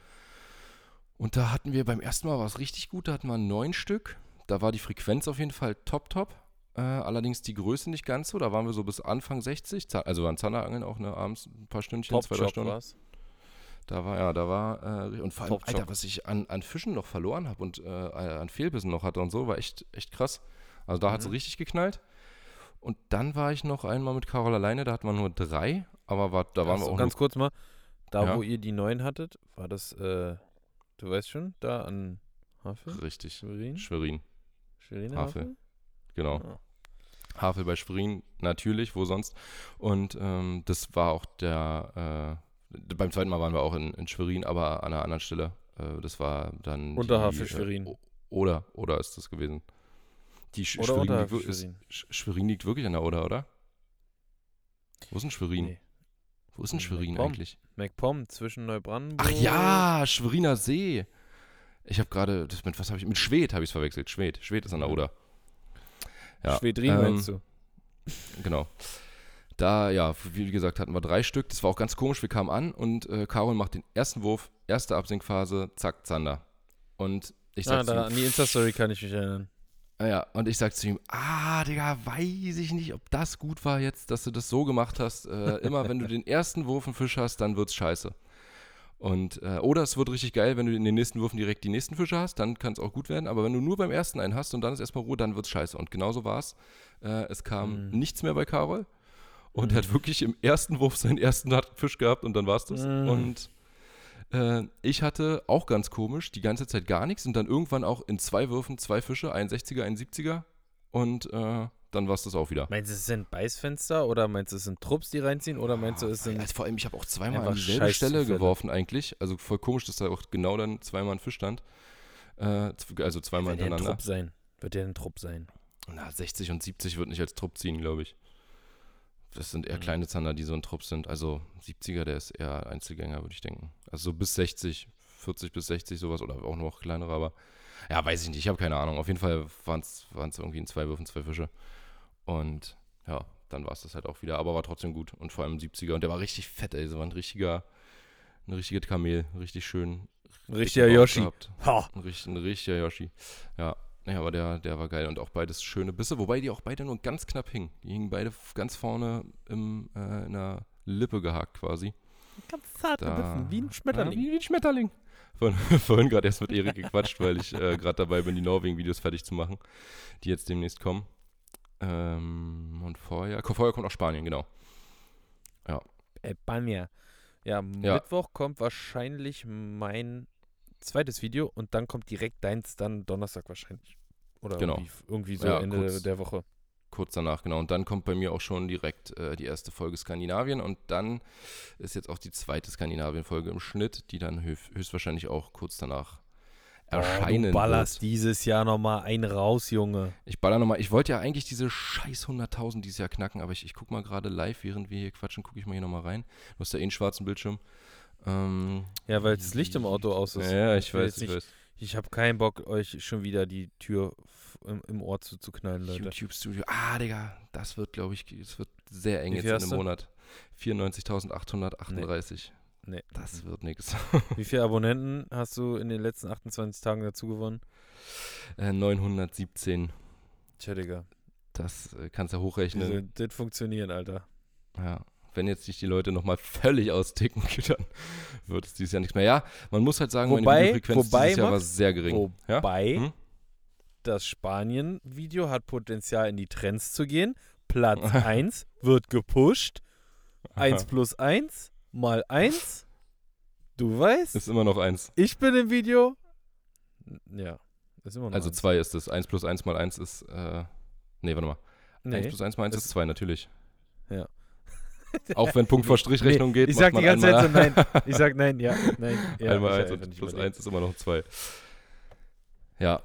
Und da hatten wir beim ersten Mal war es richtig gut, da hatten wir neun Stück. Da war die Frequenz auf jeden Fall top, top. Äh, allerdings die Größe nicht ganz so. Da waren wir so bis Anfang 60. Za- Also waren Zanderangeln auch ne, abends ein paar Stündchen, zwei, drei Stunden. war's. Da war, ja, da war, äh, und vor allem, Top Alter, Job. was ich an, an Fischen noch verloren habe und äh, an Fehlbissen noch hatte und so, war echt, echt krass. Also da hat es Mhm. richtig geknallt. Und dann war ich noch einmal mit Carol alleine, da hatten wir nur drei, aber war, da waren Ach wir auch ganz kurz mal, da Ja. wo ihr die neuen hattet, war das, äh, du weißt schon, da an Havel? richtig. Schwerin? Schwerin, Schwerin Havel. genau. Ah. Havel bei Schwerin, natürlich, wo sonst. Und ähm, das war auch der, äh, beim zweiten Mal waren wir auch in, in Schwerin, aber an einer anderen Stelle. Äh, das war dann. Unter die, Havel äh, Schwerin. o- Oder, oder ist das gewesen. Die Sch Oder Schwerin, liegt, Havel ist, Schwerin. Sch Schwerin liegt wirklich an der Oder, oder? Wo ist denn Schwerin? Nee. Wo ist denn In Schwerin eigentlich? MacPom zwischen Neubrandenburg. Ach ja, Schweriner See. Ich habe gerade, mit was habe ich mit Schwed habe ich es verwechselt. Schwed, Schwed ist an der. Oder. Ja, Schwedrin ähm, meinst du? Genau. da, ja, wie gesagt, hatten wir drei Stück. Das war auch ganz komisch. Wir kamen an und äh, Carol macht den ersten Wurf, erste Absinkphase, zack, Zander. Und ich Ah, sag da, an die Insta-Story kann ich mich erinnern. Ah ja, und ich sag zu ihm, ah, Digga, weiß ich nicht, ob das gut war jetzt, dass du das so gemacht hast. Äh, immer wenn du den ersten Wurf einen Fisch hast, dann wird's scheiße. Und, äh, oder es wird richtig geil, wenn du in den nächsten Würfen direkt die nächsten Fische hast, dann kann es auch gut werden. Aber wenn du nur beim ersten einen hast und dann ist erstmal Ruhe, dann wird's scheiße. Und genauso war's. Äh, es kam Mhm. nichts mehr bei Karol. Und Mhm. er hat wirklich im ersten Wurf seinen ersten Fisch gehabt und dann war's das. Mhm. Und äh, ich hatte auch ganz komisch die ganze Zeit gar nichts und dann irgendwann auch in zwei Würfen zwei Fische, ein 60er, ein 70er. Und äh, dann war es das auch wieder. Meinst du, es sind Beißfenster oder meinst du, es sind Trupps, die reinziehen oder meinst du, es sind. Also vor allem, ich habe auch zweimal an dieselbe Stelle geworfen eigentlich. Also voll komisch, dass da auch genau dann zweimal ein Fisch stand. Äh, also zweimal Wird der ein hintereinander. Trupp sein? Wird der ein Trupp sein? Na, 60 und 70 wird nicht als Trupp ziehen, glaube ich. Das sind eher Mhm. kleine Zander, die so ein Trupp sind. Also 70er, der ist eher Einzelgänger, würde ich denken. Also so bis 60, 40 bis 60 sowas oder auch noch kleinere, aber ja, weiß ich nicht, ich habe keine Ahnung. Auf jeden Fall waren es irgendwie in zwei Würfen zwei Fische. Und ja, dann war es das halt auch wieder, aber war trotzdem gut. Und vor allem 70er. Und der war richtig fett, ey. So war ein richtiger, ein richtiger Kamel, richtig schön. Ein richtiger Yoshi. gehabt. Ha! Ein, ein richtiger Yoshi. Ja. Ja, aber der, der war geil und auch beides schöne Bisse, wobei die auch beide nur ganz knapp hingen. Die hingen beide ganz vorne im, äh, in der Lippe gehakt quasi. Ganz zart Da- gebissen, wie ein Ja, Schmetterling. wie, wie ein Schmetterling. Vorhin, vorhin gerade erst mit Erik gequatscht, weil ich äh, gerade dabei bin, die Norwegen-Videos fertig zu machen, die jetzt demnächst kommen. Ähm, und vorher, vorher kommt auch Spanien, genau. España. Ja, Ja. Mittwoch kommt wahrscheinlich mein zweites Video und dann kommt direkt deins dann Donnerstag wahrscheinlich. Oder Genau. irgendwie, irgendwie so Ja, Ende kurz- der Woche. Kurz danach, genau. Und dann kommt bei mir auch schon direkt äh, die erste Folge Skandinavien und dann ist jetzt auch die zweite Skandinavien-Folge im Schnitt, die dann höf- höchstwahrscheinlich auch kurz danach erscheinen oh, du ballerst wird. dieses Jahr nochmal einen raus, Junge. Ich baller nochmal. Ich wollte ja eigentlich diese scheiß 100.000 dieses Jahr knacken, aber ich, ich guck mal gerade live, während wir hier quatschen, gucke ich mal hier nochmal rein. Du hast ja eh einen schwarzen Bildschirm. Ähm, Ja, weil das Licht im Auto aus ist. ja, ich weiß, ich nicht- weiß. Ich habe keinen Bock, euch schon wieder die Tür im, im Ohr zuzuknallen, Leute. YouTube Studio. Ah, Digga, das wird, glaube ich, es wird sehr eng jetzt in einem du? Monat. 94.838. Nee. Das wird nix. Wie viele Abonnenten hast du in den letzten 28 Tagen dazu gewonnen? Äh, 917. Tja, Digga. Das äh, kannst du Diese, hochrechnen. das funktioniert, Alter. Ja. Wenn jetzt nicht die Leute nochmal völlig austicken, dann wird es dieses Jahr nichts mehr. Ja, man muss halt sagen, Wobei- meine Videofrequenz wobei, dieses Jahr war Max, sehr gering. ja? Wobei, Hm? das Spanien-Video hat Potenzial in die Trends zu gehen. Platz 1 wird gepusht. 1 plus 1 mal 1. Du weißt, Ist immer noch eins. ich bin im Video. Ja, ist immer noch Also eins. zwei ist es. Eins plus eins mal eins ist, äh, nee, warte mal. Eins Nee. plus eins mal eins es- ist zwei, natürlich. Ja. Auch wenn Punkt vor Strichrechnung geht, ich sag die ganze Zeit so nein. Ich sag nein, ja, nein. Ja, einmal eins und plus eins ist immer noch zwei. Ja.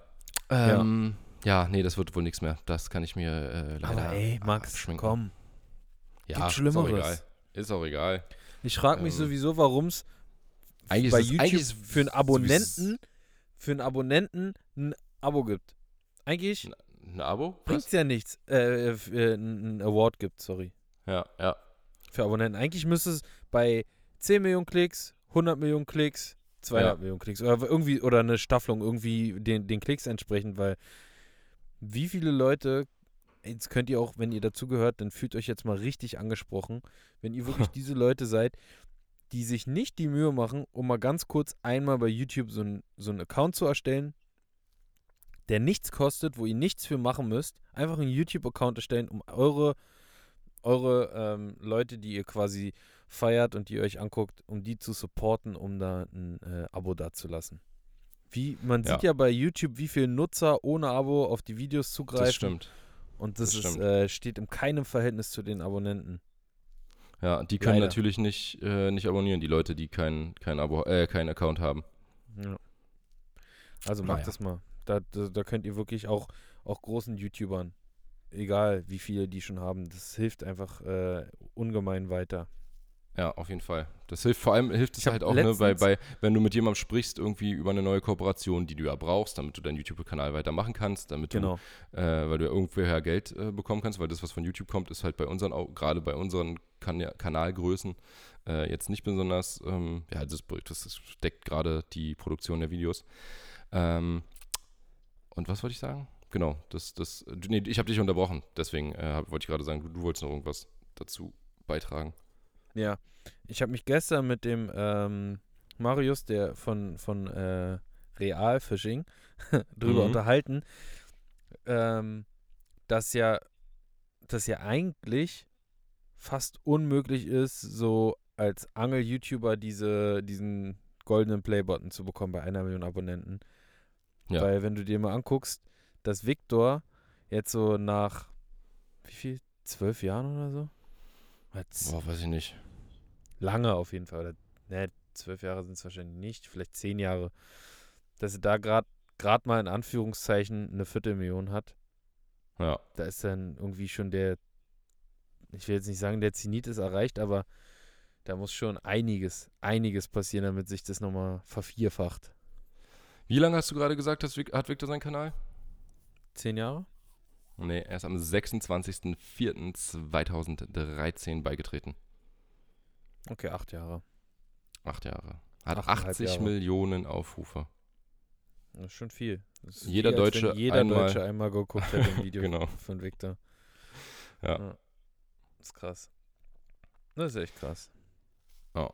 Ähm, ja. nee, das wird wohl nichts mehr. Das kann ich mir äh, leider Aber ey, Max, abschminken. komm. Ja, gibt ist auch Schlimmeres. egal. Ist auch egal. Ich frage mich Ähm, sowieso, warum es bei YouTube ist für einen Abonnenten, für einen Abonnenten ein Abo gibt. Eigentlich Ein Abo? bringt's ja nichts. Äh, äh, ein ein Award gibt, sorry. Ja, ja. Für Abonnenten. Eigentlich müsste es bei 10 Millionen Klicks, 100 Millionen Klicks, 200 Ja. Millionen Klicks oder irgendwie oder eine Staffelung irgendwie den, den Klicks entsprechend, weil wie viele Leute jetzt könnt ihr auch, wenn ihr dazugehört, dann fühlt euch jetzt mal richtig angesprochen, wenn ihr wirklich diese Leute seid, die sich nicht die Mühe machen, um mal ganz kurz einmal bei YouTube so einen so einen Account zu erstellen, der nichts kostet, wo ihr nichts für machen müsst, einfach einen YouTube-Account erstellen, um eure eure ähm, Leute, die ihr quasi feiert und die ihr euch anguckt, um die zu supporten, um da ein äh, Abo dazulassen. Wie, man Ja. sieht ja bei YouTube, wie viele Nutzer ohne Abo auf die Videos zugreifen. Das stimmt. Und das, Das ist, äh, steht in keinem Verhältnis zu den Abonnenten. Ja, die können Leider. natürlich nicht, äh, nicht abonnieren, die Leute, die kein, kein Abo, äh, keinen Account haben. Ja. Also macht Naja. das mal. Da, da, da könnt ihr wirklich auch, auch großen YouTubern, egal wie viele die schon haben, das hilft einfach äh, ungemein weiter. Ja, auf jeden Fall. Das hilft vor allem hilft es halt auch, ne, bei, bei, wenn du mit jemandem sprichst, irgendwie über eine neue Kooperation, die du ja brauchst, damit du deinen YouTube-Kanal weitermachen kannst, damit Genau. du, äh, weil du ja irgendwoher Geld äh, bekommen kannst, weil das, was von YouTube kommt, ist halt bei unseren, gerade bei unseren kan Kanalgrößen äh, jetzt nicht besonders, ähm, ja, das, das deckt gerade die Produktion der Videos. Ähm, und was wollte ich sagen? Genau, das, das, nee, ich habe dich unterbrochen, deswegen äh, wollte ich gerade sagen, du, du wolltest noch irgendwas dazu beitragen. Ja, ich habe mich gestern mit dem ähm, Marius, der von, von äh, Real Fishing, drüber Mhm. unterhalten, ähm, dass ja, dass ja eigentlich fast unmöglich ist, so als Angel-YouTuber diese, diesen goldenen Playbutton zu bekommen bei einer Million Abonnenten. Ja. Weil wenn du dir mal anguckst, dass Victor jetzt so nach wie viel? Zwölf Jahren oder so? Boah, weiß ich nicht. lange auf jeden Fall. Oder, ne, zwölf Jahre sind es wahrscheinlich nicht, vielleicht zehn Jahre. Dass er da gerade gerade mal in Anführungszeichen eine Viertelmillion hat. Ja. Da ist dann irgendwie schon der, ich will jetzt nicht sagen, der Zenit ist erreicht, aber da muss schon einiges, einiges passieren, damit sich das nochmal vervierfacht. Wie lange hast du gerade gesagt, hat Victor seinen Kanal? Zehn Jahre? Nee, er ist am 26.04.2013 beigetreten. Okay, acht Jahre. Acht Jahre. Hat Achteinhalb 80 Jahre. Millionen Aufrufe. Das ist schon viel. Ist Jeder viel, Deutsche jeder einmal- Deutsche einmal geguckt hat im Video Genau. von Victor. Ja. Das ist krass. Das ist echt krass. Ja.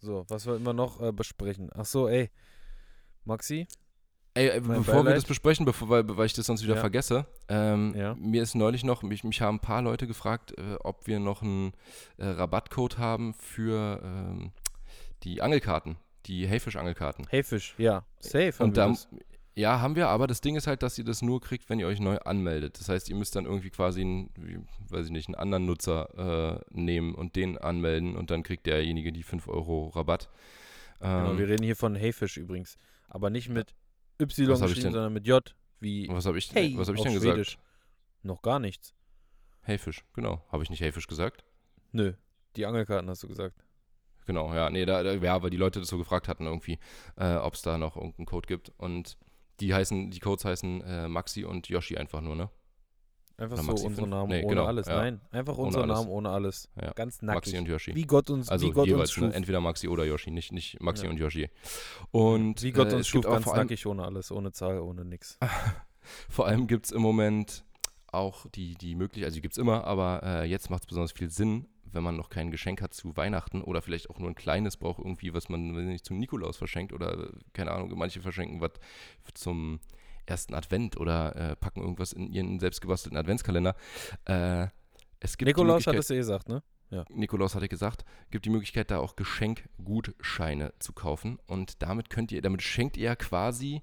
So, was wollten wir noch äh, besprechen? Ach so, ey. Maxi? Ey, äh, Mein bevor wir Beileid. das besprechen, bevor, weil, weil ich das sonst wieder Ja. vergesse, ähm, Ja. mir ist neulich noch, mich, mich haben ein paar Leute gefragt, äh, ob wir noch einen äh, Rabattcode haben für ähm, die Angelkarten, die Haifisch-Angelkarten. Heyfisch, ja. Safe. haben Und wir da, das. ja, haben wir, aber das Ding ist halt, dass ihr das nur kriegt, wenn ihr euch neu anmeldet. Das heißt, ihr müsst dann irgendwie quasi einen, wie, weiß ich nicht, einen anderen Nutzer äh, nehmen und den anmelden und dann kriegt derjenige die 5 Euro Rabatt. Genau, Ähm, wir reden hier von Heyfisch übrigens. Aber nicht mit Y Was hab ich geschrieben, denn? sondern mit J. Wie was habe ich, Hey was hab ich auf denn gesagt? Schwedisch. Noch gar nichts. Haifisch, genau. Habe ich nicht Haifisch gesagt? Nö. Die Angelkarten hast du gesagt. Genau, ja, nee, da, da, ja, weil die Leute das so gefragt hatten irgendwie, äh, ob es da noch irgendeinen Code gibt. Und die heißen, die Codes heißen äh, Maxi und Yoshi einfach nur, ne? Einfach Oder so unsere fünf? Namen Nee, ohne genau, alles. ja. Nein, einfach alles. Namen ohne alles. Ja. Ganz nackig. Maxi und Yoshi. Wie Gott uns, also wie Gott uns jeweils, ne? schuf. entweder Maxi oder Yoshi, nicht, nicht Maxi Ja. und Yoshi. Und Wie Gott äh, uns schuf, ganz nackig ohne alles, ohne Zahl, ohne nix. vor allem gibt es im Moment auch die, die Möglichkeit, also die gibt es immer, aber äh, jetzt macht es besonders viel Sinn, wenn man noch kein Geschenk hat zu Weihnachten oder vielleicht auch nur ein kleines braucht, irgendwie, was man nicht, zum Nikolaus verschenkt oder äh, keine Ahnung, manche verschenken was zum ersten Advent oder äh, packen irgendwas in ihren selbstgebastelten Adventskalender. Äh, es gibt die Nikolaus Möglichkeit- hat es ja gesagt, ne? Nikolaus hatte gesagt, gibt die Möglichkeit, da auch Geschenkgutscheine zu kaufen. Und damit könnt ihr, damit schenkt ihr ja quasi,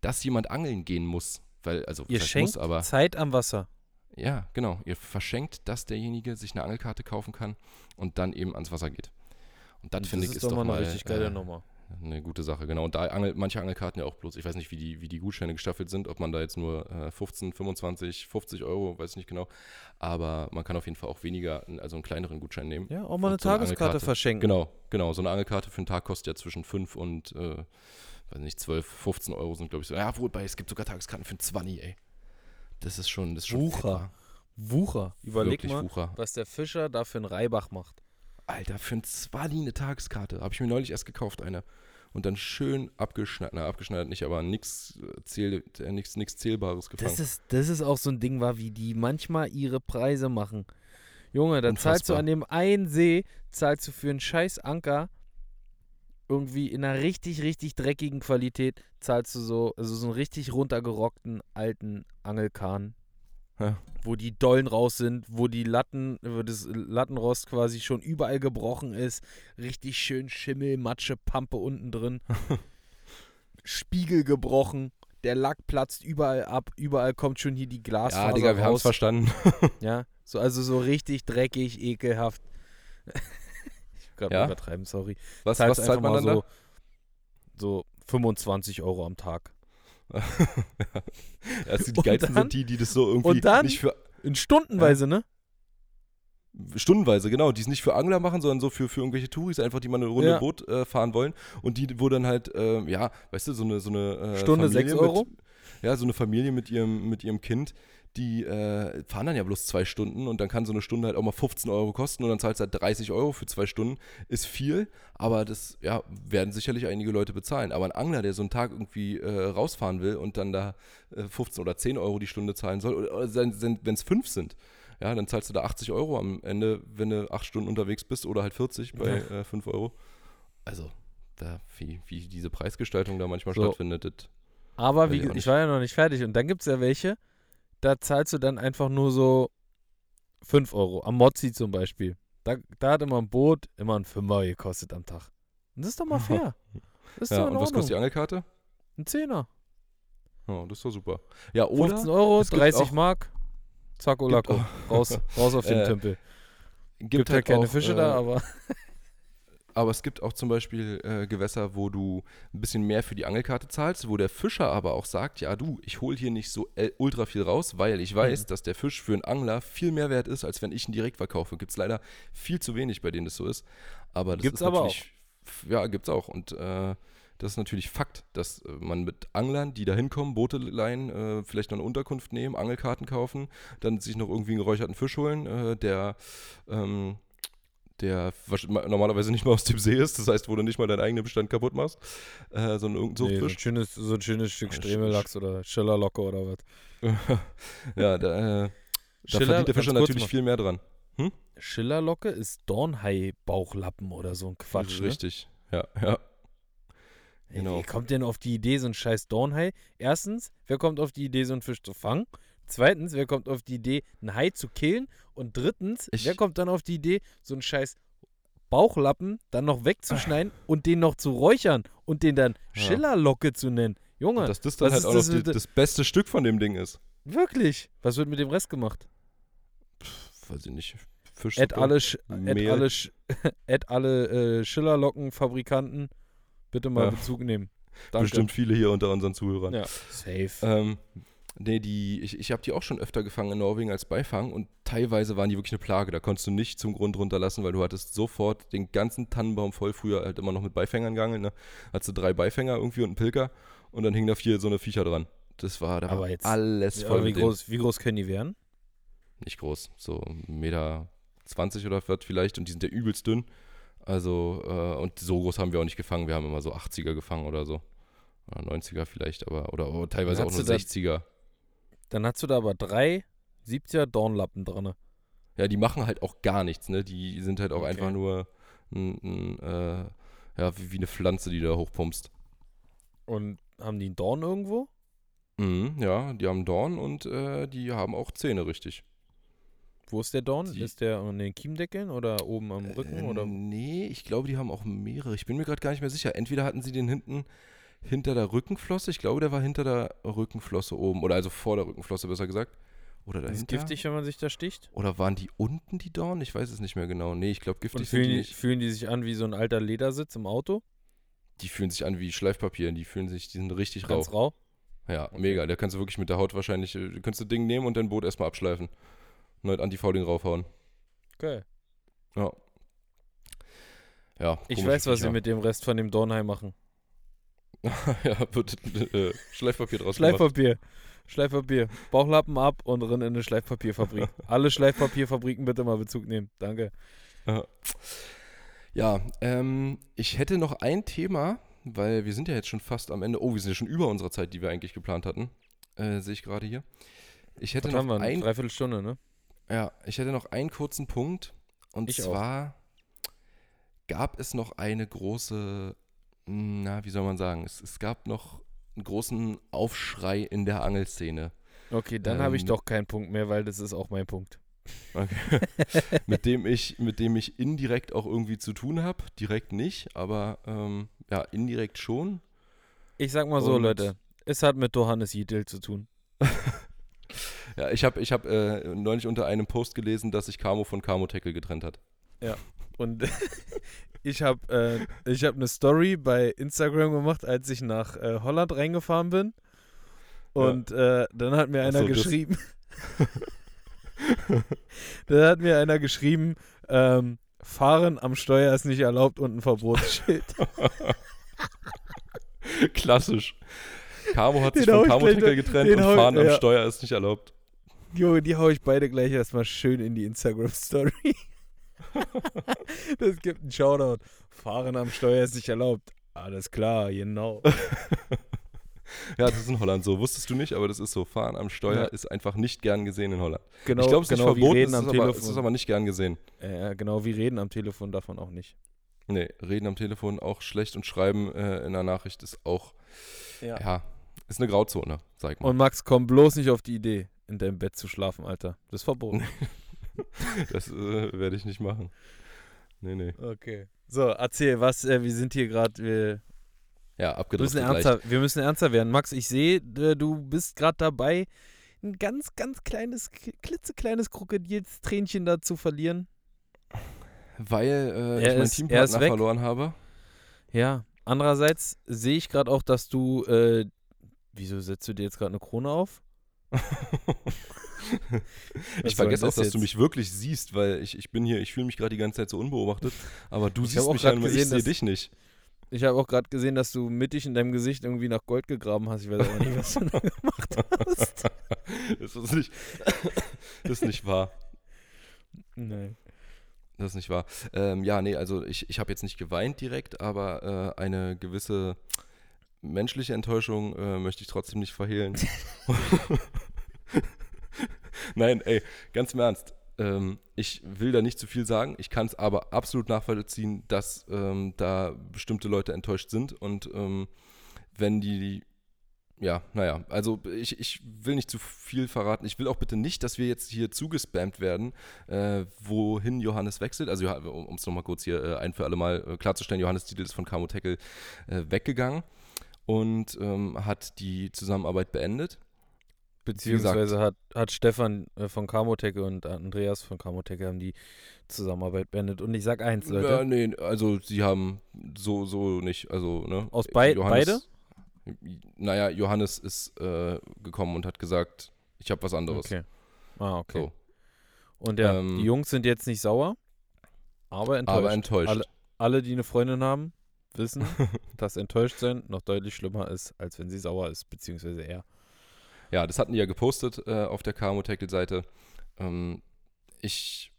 dass jemand angeln gehen muss. Weil, also Ihr schenkt muss, aber Zeit am Wasser. ja, genau. Ihr verschenkt, dass derjenige sich eine Angelkarte kaufen kann und dann eben ans Wasser geht. Und das finde ich ist ist doch mal eine richtig geile äh, Nummer. Eine gute Sache, genau. Und da angelt manche Angelkarten ja auch bloß, ich weiß nicht, wie die, wie die Gutscheine gestaffelt sind, ob man da jetzt nur äh, 15, 25, 50 Euro, weiß ich nicht genau. Aber man kann auf jeden Fall auch weniger, also einen kleineren Gutschein nehmen. Ja, auch mal eine so eine Tageskarte Angelkarte. verschenken. Genau, genau. So eine Angelkarte für einen Tag kostet ja zwischen 5 und, äh, weiß nicht, 12, 15 Euro sind, glaube ich, so. Ja, wobei, es gibt sogar Tageskarten für einen 20, ey. Das ist schon, das ist schon Wucher. Wucher. Überleg Wirklich mal, Wucher. was der Fischer da für einen Reibach macht. Alter, für ein Zwali eine Tageskarte. Habe ich mir neulich erst gekauft, eine. Und dann schön abgeschnitten, na, abgeschnitten nicht, aber nichts zähl, äh, nix, nix Zählbares gefangen. Das ist, das ist auch so ein Ding, war, wie die manchmal ihre Preise machen. Junge, da zahlst du Unfassbar. an dem einen See, zahlst du für einen scheiß Anker irgendwie in einer richtig, richtig dreckigen Qualität, zahlst du so, also so einen richtig runtergerockten alten Angelkahn. Ja. Wo die Dollen raus sind, wo die Latten, wo das Lattenrost quasi schon überall gebrochen ist. Richtig schön Schimmel, Matsche, Pampe unten drin. Spiegel gebrochen. Der Lack platzt überall ab. Überall kommt schon hier die Glasfaser ja, Digga, wir haben es verstanden. Ja, so, also so richtig dreckig, ekelhaft. ich gerade Ja? übertreiben, sorry. Was, Zahlst was zahlt einfach man dann mal so, so 25 Euro am Tag. da? also die Und geilsten dann- sind die, die das so irgendwie und dann- nicht für. In Stundenweise, ne? Stundenweise, genau, die es nicht für Angler machen, sondern so für, für irgendwelche Touris, einfach die mal eine Runde Ja. Boot äh, fahren wollen. Und die, wo dann halt, äh, ja, weißt du, so eine, so eine äh, Stunde Familie 6 Euro? Mit, ja, so eine Familie mit ihrem, mit ihrem Kind, die äh, fahren dann ja bloß zwei Stunden und dann kann so eine Stunde halt auch mal 15 Euro kosten und dann zahlst du halt 30 Euro für zwei Stunden. Ist viel, aber das ja, werden sicherlich einige Leute bezahlen. Aber ein Angler, der so einen Tag irgendwie äh, rausfahren will und dann da äh, 15 oder 10 Euro die Stunde zahlen soll, oder, oder wenn es fünf sind, ja, dann zahlst du da 80 Euro am Ende, wenn du acht Stunden unterwegs bist oder halt 40 bei äh, 5 Euro. Also, da, wie, wie diese Preisgestaltung da manchmal So. stattfindet, das Aber wie, ich war ja noch nicht fertig. Und dann gibt es ja welche, da zahlst du dann einfach nur so 5 Euro. Am Mozzi zum Beispiel. Da, da hat immer ein Boot immer ein Fünfer gekostet am Tag. Und das ist doch mal fair. Das ist Ja, doch in und was kostet die. Angelkarte? Ein Zehner. Oh, das ist doch super. Ja, oder 15 Euro, es gibt 30 auch- Mark. Zack, Olako. Raus, raus auf den Äh, Tümpel. gibt, Gibt halt keine auch, Fische äh, da, aber Aber es gibt auch zum Beispiel äh, Gewässer, wo du ein bisschen mehr für die Angelkarte zahlst, wo der Fischer aber auch sagt, ja du, ich hole hier nicht so äh, ultra viel raus, weil ich weiß, Mhm. dass der Fisch für einen Angler viel mehr wert ist, als wenn ich ihn direkt verkaufe. Gibt es leider viel zu wenig, bei denen das so ist. Aber das Gibt's ist aber natürlich, f- Ja, gibt's auch. Und äh, das ist natürlich Fakt, dass äh, man mit Anglern, die da hinkommen, Boote leihen, äh, vielleicht noch eine Unterkunft nehmen, Angelkarten kaufen, dann sich noch irgendwie einen geräucherten Fisch holen, äh, der ähm, der normalerweise nicht mal aus dem See ist, das heißt, wo du nicht mal deinen eigenen Bestand kaputt machst, äh, sondern irgendein nee, so, ein Suchtfisch. schönes, so ein schönes Stück Ja, sch- Stremelachs oder Schillerlocke oder was. ja, da, äh, da verdient der Fischer natürlich viel mehr dran. Schillerlocke ist Dornhai-Bauchlappen oder so ein Quatsch. Ne? Richtig, ja, ja. Ey, Genau. Wer kommt denn auf die Idee, so ein scheiß Dornhai? Erstens, wer kommt auf die Idee, so einen Fisch zu fangen? Zweitens, wer kommt auf die Idee, einen Hai zu killen? Und drittens, Ich- wer kommt dann auf die Idee, so einen scheiß Bauchlappen dann noch wegzuschneiden und den noch zu räuchern und den dann Ja. Schillerlocke zu nennen? Junge, Und dass das dann halt ist auch noch das die, mit- das beste Stück von dem Ding ist. wirklich? Was wird mit dem Rest gemacht? Pff, weiß ich nicht. Fisch. Add alle, add alle, add alle äh, Schillerlockenfabrikanten bitte mal Ja. Bezug nehmen. Danke. Bestimmt viele hier unter unseren Zuhörern. Ja, safe. Ähm, nee, die, ich, ich habe die auch schon öfter gefangen in Norwegen als Beifang und teilweise waren die wirklich eine Plage. Da konntest du nicht zum Grund runterlassen, weil du hattest sofort den ganzen Tannenbaum voll. Früher halt immer noch mit Beifängern gegangen. Ne? Hattest du drei Beifänger irgendwie und einen Pilker und dann hingen da vier so eine Viecher dran. Das war, da Aber war jetzt- alles Ja, voll aber wie, groß, wie groß können die werden? Nicht groß, so 1,20 Meter 20 oder was vielleicht und die sind ja übelst dünn. Also, äh, und so groß haben wir auch nicht gefangen. Wir haben immer so 80er gefangen oder so. Oder 90er vielleicht, aber, oder, oder teilweise auch nur du da- 60er. Dann hast du da aber drei 70er Dornlappen dran. Ja, die machen halt auch gar nichts, ne? Die sind halt auch Okay. einfach nur ein, ein, äh, ja, wie, wie eine Pflanze, die du da hochpumpst. Und haben die einen Dorn irgendwo? Mhm, ja, die haben Dorn und äh, die haben auch Zähne, richtig. Wo ist der Dorn? Die- ist der an den Kiemdeckeln oder oben am Rücken? Äh, oder? Nee, ich glaube, die haben auch mehrere. Ich bin mir gerade gar nicht mehr sicher. Entweder hatten sie den hinten hinter der Rückenflosse. Ich glaube, der war hinter der Rückenflosse oben. Oder also vor der Rückenflosse, besser gesagt. Oder Ist dahinter. giftig, wenn man sich da sticht? Oder waren die unten die Dorn? Ich weiß es nicht mehr genau. Nee, ich glaube, giftig sind fühlen die die, nicht. fühlen die sich an wie so ein alter Ledersitz im Auto? Die fühlen sich an wie Schleifpapier. Die fühlen sich, die sind richtig rau. Ganz rau? Ja, Okay. mega. Da kannst du wirklich mit der Haut wahrscheinlich, äh, kannst du Ding nehmen und dein Boot erstmal abschleifen. Und halt Antifouling raufhauen. Geil. Ja. Ja, Ich weiß, was sie mit dem Rest von dem Dornhai machen. ja, wird äh, Schleifpapier draus gemacht. Schleifpapier. Schleifpapier. Bauchlappen ab und rein in eine Schleifpapierfabrik. Alle Schleifpapierfabriken bitte mal Bezug nehmen. Danke. Ja, ähm, ich hätte noch ein Thema, weil wir sind ja jetzt schon fast am Ende. Oh, wir sind ja schon über unserer Zeit, die wir eigentlich geplant hatten. Äh, Sehe ich gerade hier. Ich hätte Was haben noch wir? Eine ein, Dreiviertelstunde, ne? ja, ich hätte noch einen kurzen Punkt. Und Ich auch. zwar gab es noch eine große, na, wie soll man sagen, es, es gab noch einen großen Aufschrei in der Angelszene. Okay, dann habe ich Ähm, doch keinen Punkt mehr, weil das ist auch mein Punkt. Okay. mit dem ich, mit dem ich indirekt auch irgendwie zu tun habe. Direkt nicht, aber ähm, ja, indirekt schon. Ich sag mal so, Und- Leute. Es hat mit Johannes Jiedel zu tun. Ja, ich habe ich hab, äh, neulich unter einem Post gelesen, dass sich Camo von Camo Tackle getrennt hat. Und ich habe äh, ich hab eine Story bei Instagram gemacht, als ich nach äh, Holland reingefahren bin. Und äh, dann hat mir einer so, geschrieben, da hat mir einer geschrieben, ähm, Fahren am Steuer ist nicht erlaubt und ein Verbotsschild. Klassisch. Camo hat Den sich hau von ich Camo gleich Tackle noch- getrennt und ich- Fahren am ja. Steuer ist nicht erlaubt. Junge, die hau ich beide gleich erstmal schön in die Instagram-Story. das gibt einen Shoutout. Fahren am Steuer ist nicht erlaubt. Alles klar, genau. Ja, das ist in Holland so. Wusstest du nicht, aber das ist so. Fahren am Steuer Ja. ist einfach nicht gern gesehen in Holland. Genau, ich glaube, es ist genau nicht verboten, es am ist, aber, es ist aber nicht gern gesehen. äh, genau wie reden am Telefon davon auch nicht. Nee, reden am Telefon auch schlecht und schreiben äh, in einer Nachricht ist auch, ja, ist eine Grauzone, sag mal. Und Max, komm bloß nicht auf die Idee, in deinem Bett zu schlafen, Alter. Das ist verboten. Das äh, werde ich nicht machen. Nee, nee. okay. So, erzähl, was, äh, wir sind hier gerade, wir Ja, leicht. ernster, wir müssen ernster werden. Max, ich sehe, äh, du bist gerade dabei, ein ganz, ganz kleines, klitzekleines Krokodilstränchen da zu verlieren. Weil äh, ich er Teampartner verloren habe. Ja, andererseits sehe ich gerade auch, dass du, äh, wieso setzt du dir jetzt gerade eine Krone auf? Ich vergesse auch, das dass du jetzt? mich wirklich siehst, weil ich, ich bin hier, ich fühle mich gerade die ganze Zeit so unbeobachtet, aber du Ich siehst auch mich grad nur, ich gesehen, sehe dich nicht. Ich habe auch gerade gesehen, dass du mittig in deinem Gesicht irgendwie nach Gold gegraben hast. Ich weiß aber nicht, was du da gemacht hast. das, ist nicht, das ist nicht wahr. Nein. Das ist nicht wahr. Ähm, ja, nee, also ich, ich habe jetzt nicht geweint direkt, aber äh, eine gewisse menschliche Enttäuschung äh, möchte ich trotzdem nicht verhehlen. Nein, ey, ganz im Ernst. Ähm, ich will da nicht zu viel sagen. Ich kann es aber absolut nachvollziehen, dass ähm, da bestimmte Leute enttäuscht sind. Und ähm, wenn die, ja, naja, also ich, ich will nicht zu viel verraten. Ich will auch bitte nicht, dass wir jetzt hier zugespammt werden, äh, wohin Johannes wechselt. Also, um es nochmal kurz hier äh, ein für alle Mal äh, klarzustellen: Johannes Titel ist von Camo Tackle äh, weggegangen und ähm, hat die Zusammenarbeit beendet. Beziehungsweise hat, hat Stefan äh, von Kamotec und Andreas von Kamotec haben die Zusammenarbeit beendet. Und ich sag eins, Leute. Ja, nee, also sie haben so, so nicht, also, ne? Aus bei- Johannes, Naja, Johannes ist äh, gekommen und hat gesagt, ich habe was anderes. Okay. Ah, okay. So. Und ja, Ähm, die Jungs sind jetzt nicht sauer, aber enttäuscht. Aber enttäuscht. Alle, alle, die eine Freundin haben, wissen, dass enttäuscht sein noch deutlich schlimmer ist, als wenn sie sauer ist, beziehungsweise er. Ja, das hatten die ja gepostet äh, auf der Camo Tackle Seite. Ähm, ich,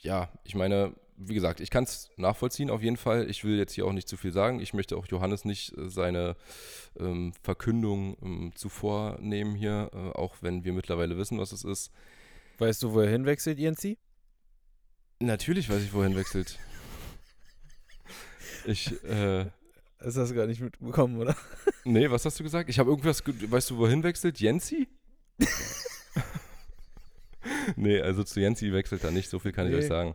ja, ich meine, wie gesagt, ich kann es nachvollziehen auf jeden Fall. Ich will jetzt hier auch nicht zu viel sagen. Ich möchte auch Johannes nicht äh, seine ähm, Verkündung ähm, zuvor nehmen hier, äh, auch wenn wir mittlerweile wissen, was es ist. Weißt du, wo er hinwechselt, Jensi? Natürlich weiß ich, wohin wechselt. Ich, äh, Das hast du gar nicht mitbekommen, oder? nee, was hast du gesagt? Ich habe irgendwas, ge- weißt du, wohin wechselt? Jensi? nee, also zu Jensi wechselt er nicht, so viel kann ich Nee. euch sagen.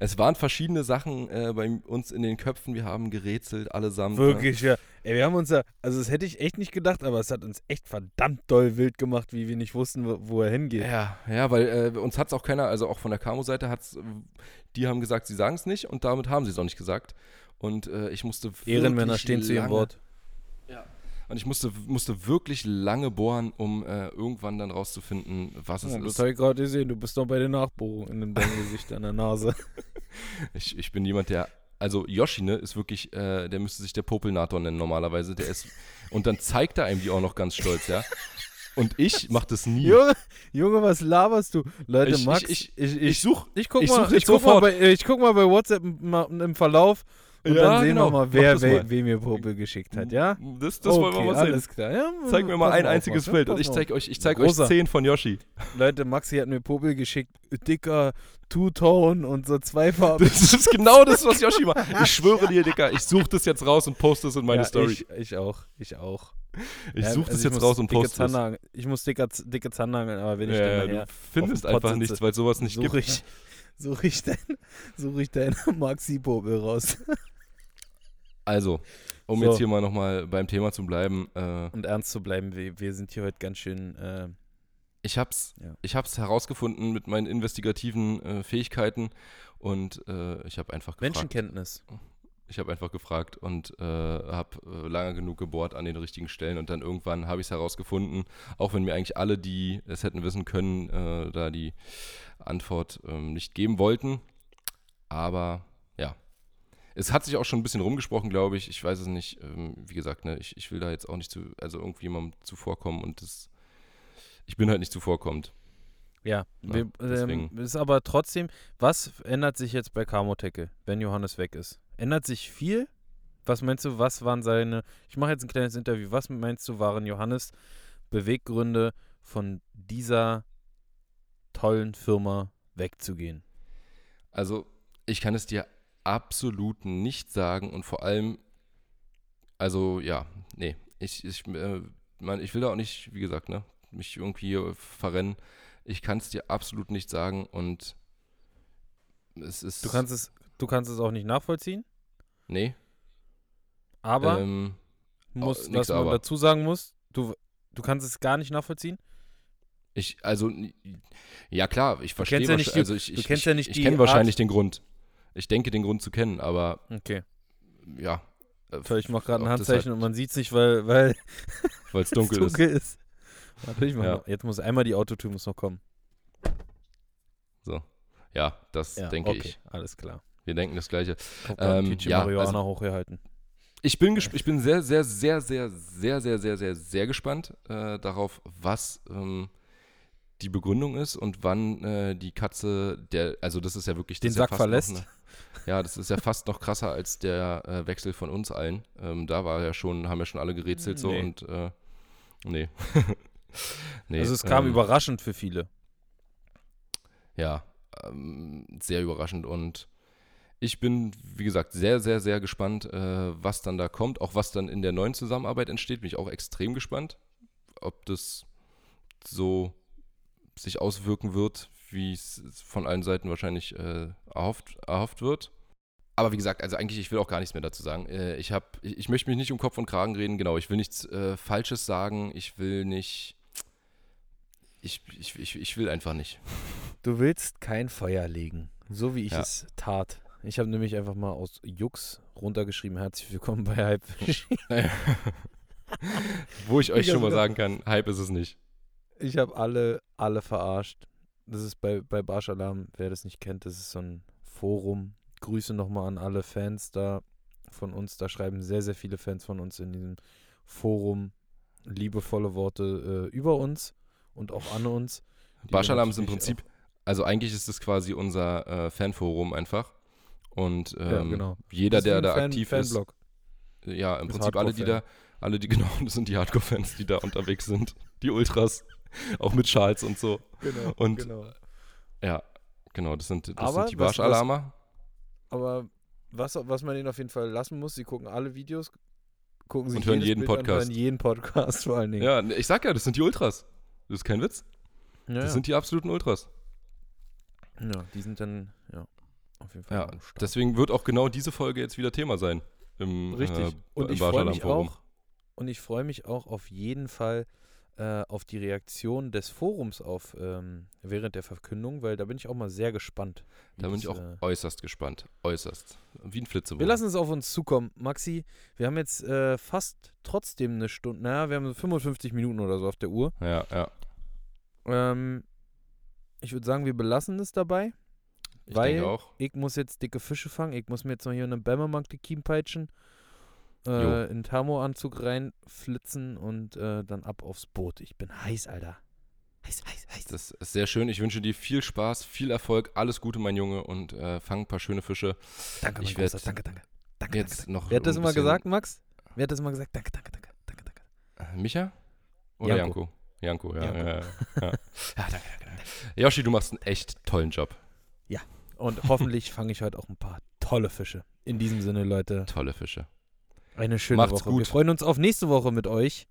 Es waren verschiedene Sachen äh, bei uns in den Köpfen, wir haben gerätselt, allesamt. Wirklich, ja. Ey, wir haben uns ja, also das hätte ich echt nicht gedacht, aber es hat uns echt verdammt doll wild gemacht, wie wir nicht wussten, wo, wo er hingeht. Ja, ja, weil äh, uns hat es auch keiner, also auch von der Camo-Seite hat's, äh, die haben gesagt, sie sagen es nicht und damit haben sie es auch nicht gesagt. Und äh, ich musste Ehrenmänner stehen zu ihrem Wort. Und ich musste, musste wirklich lange bohren, um äh, irgendwann dann rauszufinden, was es Ja, das ist. habe ich gerade gesehen. Du bist doch bei der Nachbohrung in deinem Gesicht an der Nase. Ich, ich bin jemand, der. Also Yoshi, ne, ist wirklich, äh, der müsste sich der Popelnator nennen normalerweise. Der ist. Und dann zeigt er einem die auch noch ganz stolz, ja. Und ich mach das nie. Junge, Junge, was laberst du? Leute, Ich- Max, ich- ich, ich, Ich such. ich guck ich mal, ich guck mal, sofort. bei, äh, ich guck mal bei WhatsApp im im Verlauf und Ja, dann sehen genau. wir mal, wer, mal. wem mir Popel geschickt hat, ja? Das, das wollen wir mal sehen. alles klar. Ja, Zeig mir mal ein einziges ja, Bild und ich zeig euch, ich zeig euch Großer. zehn von Yoshi. Leute, Maxi hat mir Popel geschickt, dicker Two-Tone und so zwei Farben. Das ist genau das, was Yoshi macht. Ich schwöre dir, Dicker, ich suche das jetzt raus und poste es in meine ja, Story. Ich, ich auch, ich auch. Ich Ja, suche also das ich jetzt raus und poste es. Ich muss dicke, dicke Zandangeln, aber wenn ich Ja, dann du nachher findest einfach sitze, nichts, weil sowas nicht gibt. suche ich, such ich dein, such ich dein Maxi-Popel raus. Also, um So. jetzt hier mal nochmal beim Thema zu bleiben, äh, Und ernst zu bleiben, wir, wir sind hier heute ganz schön, äh, ich hab's, Ja. ich hab's herausgefunden mit meinen investigativen äh, Fähigkeiten und äh, ich habe einfach gefragt. Menschenkenntnis. Ich habe einfach gefragt und äh, habe äh, lange genug gebohrt an den richtigen Stellen und dann irgendwann habe ich es herausgefunden, auch wenn mir eigentlich alle, die es hätten wissen können, äh, da die Antwort ähm, nicht geben wollten. Aber es hat sich auch schon ein bisschen rumgesprochen, glaube ich. Ich weiß es nicht. Ähm, wie gesagt, ne, ich, ich will da jetzt auch nicht zu, also irgendwie jemandem zuvorkommen und das, ich bin halt nicht zuvorkommend. Ja, Ja, wir, ähm, ist aber trotzdem, was ändert sich jetzt bei Kamotecke, wenn Johannes weg ist? Ändert sich viel? Was meinst du, was waren seine, ich mache jetzt ein kleines Interview, was meinst du, waren Johannes Beweggründe von dieser tollen Firma wegzugehen? Also, ich kann es dir absolut nicht sagen und vor allem, also ja, nee, ich, ich, äh, man, ich will da auch nicht, wie gesagt, ne, mich irgendwie verrennen. Ich kann es dir absolut nicht sagen und es ist. Du kannst es, du kannst es auch nicht nachvollziehen, Nee. aber ähm, muss, was man aber. dazu sagen muss, du, du kannst es gar nicht nachvollziehen. ich, also, ja klar, ich verstehe kennst ja nicht die- also ich, du ich, kennst ich, ja nicht ich die kenne wahrscheinlich den Grund. Ich denke, den Grund zu kennen, aber Okay. ja. ich mache gerade ein Handzeichen halt- und man sieht es nicht, weil, weil es es dunkel ist. dunkel ist. Warte, ich mach Ja. Jetzt muss einmal die Autotür muss noch kommen. Ja, das denke okay, ich. alles klar. Wir denken das Gleiche. Ähm, ja, Marihuana hochgehalten. Ich bin, ich bin sehr, sehr, sehr, sehr, sehr, sehr, sehr, sehr, sehr gespannt äh, darauf, was ähm, die Begründung ist und wann äh, die Katze, der, also das ist ja wirklich Den ja Sack fast verlässt? Noch, ne- ja, das ist ja fast noch krasser als der äh, Wechsel von uns allen. Ähm, da war ja schon, haben ja schon alle gerätselt so Nee. und äh, nee. nee. also es kam ähm, überraschend für viele. ja, ähm, sehr überraschend und ich bin, wie gesagt, sehr, sehr, sehr gespannt, äh, was dann da kommt. Auch was dann in der neuen Zusammenarbeit entsteht, bin ich auch extrem gespannt. Ob das so sich auswirken wird, wie es von allen Seiten wahrscheinlich äh, erhofft, erhofft wird. Aber wie gesagt, also eigentlich, ich will auch gar nichts mehr dazu sagen. Äh, ich, hab, ich, ich möchte mich nicht um Kopf und Kragen reden, genau. Ich will nichts äh, Falsches sagen. Ich will nicht. Ich, ich, ich, ich will einfach nicht. Du willst kein Feuer legen, so wie ich Ja. es tat. Ich habe nämlich einfach mal aus Jux runtergeschrieben, herzlich willkommen bei Hypefish. Wo ich euch schon mal sagen kann, Hype ist es nicht. Ich habe alle, alle verarscht. Das ist bei, bei Barsch Alarm, wer das nicht kennt, das ist so ein Forum. Grüße nochmal an alle Fans da von uns. Da schreiben sehr, sehr viele Fans von uns in diesem Forum liebevolle Worte äh, über uns und auch an uns. die wir Barschalarm ist im Prinzip, also eigentlich ist es quasi unser äh, Fanforum einfach. Und ähm, Ja, genau. jeder, Das der da Fan- aktiv Fanblog. ist, ja, im Ist Prinzip alle, die da, alle, die genau, das sind die Hardcore-Fans, die da unterwegs sind. Die Ultras, auch mit Schals und so. Genau, Und- genau. Ja, genau, das sind, das Aber sind die Barschalarmer. Aber was, was man ihnen auf jeden Fall lassen muss, sie gucken alle Videos, gucken sich Und hören jeden Bild an, Podcast. hören jeden Podcast vor allen Dingen. Ja, ich sag ja, das sind die Ultras. Das ist kein Witz. ja, Das ja. sind die absoluten Ultras. ja die sind dann, ja, auf jeden Fall Ja, deswegen wird auch genau diese Folge jetzt wieder Thema sein. Im, Richtig. Äh, und im ich mich auch, und ich freue mich auch auf jeden Fall äh, auf die Reaktion des Forums auf ähm, während der Verkündung, weil da bin ich auch mal sehr gespannt. Da bin ich auch äh, äußerst gespannt. Äußerst. Wie ein Flitzebogen. wir lassen es auf uns zukommen. Maxi, wir haben jetzt äh, fast trotzdem eine Stunde, naja, wir haben so 55 Minuten oder so auf der Uhr. Ja, ja. Ähm, ich würde sagen, wir belassen es dabei. Ich weil denke auch. ich muss jetzt dicke Fische fangen. Ich muss mir jetzt noch hier eine Bämmermark die peitschen. Äh, in Thermoanzug reinflitzen und äh, dann ab aufs Boot. Ich bin heiß, Alter. Heiß, heiß, heiß. Das ist sehr schön. Ich wünsche dir viel Spaß, viel Erfolg, alles Gute, mein Junge, und äh, fang ein paar schöne Fische. danke, ich werd. Danke, danke. Danke, Jetzt danke. noch Wer hat das immer gesagt, Max? Wer hat das immer gesagt? Danke, danke, danke. Danke, danke. Äh, Micha? Oder Janko. Janko? Janko, ja. Janko. Ja, ja, ja. ja, danke, danke. Yoshi, du machst einen echt tollen Job. Und hoffentlich fange ich heute auch ein paar tolle Fische. In diesem Sinne, Leute, Tolle Fische. Eine schöne Macht's Woche. Wir gut. freuen uns auf nächste Woche mit euch,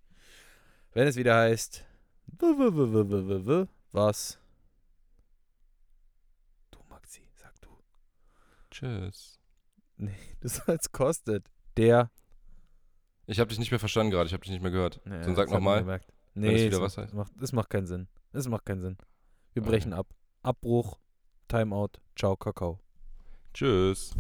wenn es wieder heißt, was? Du, Maxi, sag du. Tschüss. Nee, du sollst kostet. Der. Ich habe dich nicht mehr verstanden gerade, ich habe dich nicht mehr gehört. Nee, Dann sag das nochmal. Nee, wieder es was macht, heißt. macht, das macht keinen Sinn. Es macht keinen Sinn. Wir Okay. brechen ab. Abbruch, Timeout, ciao, Kakao. Tschüss.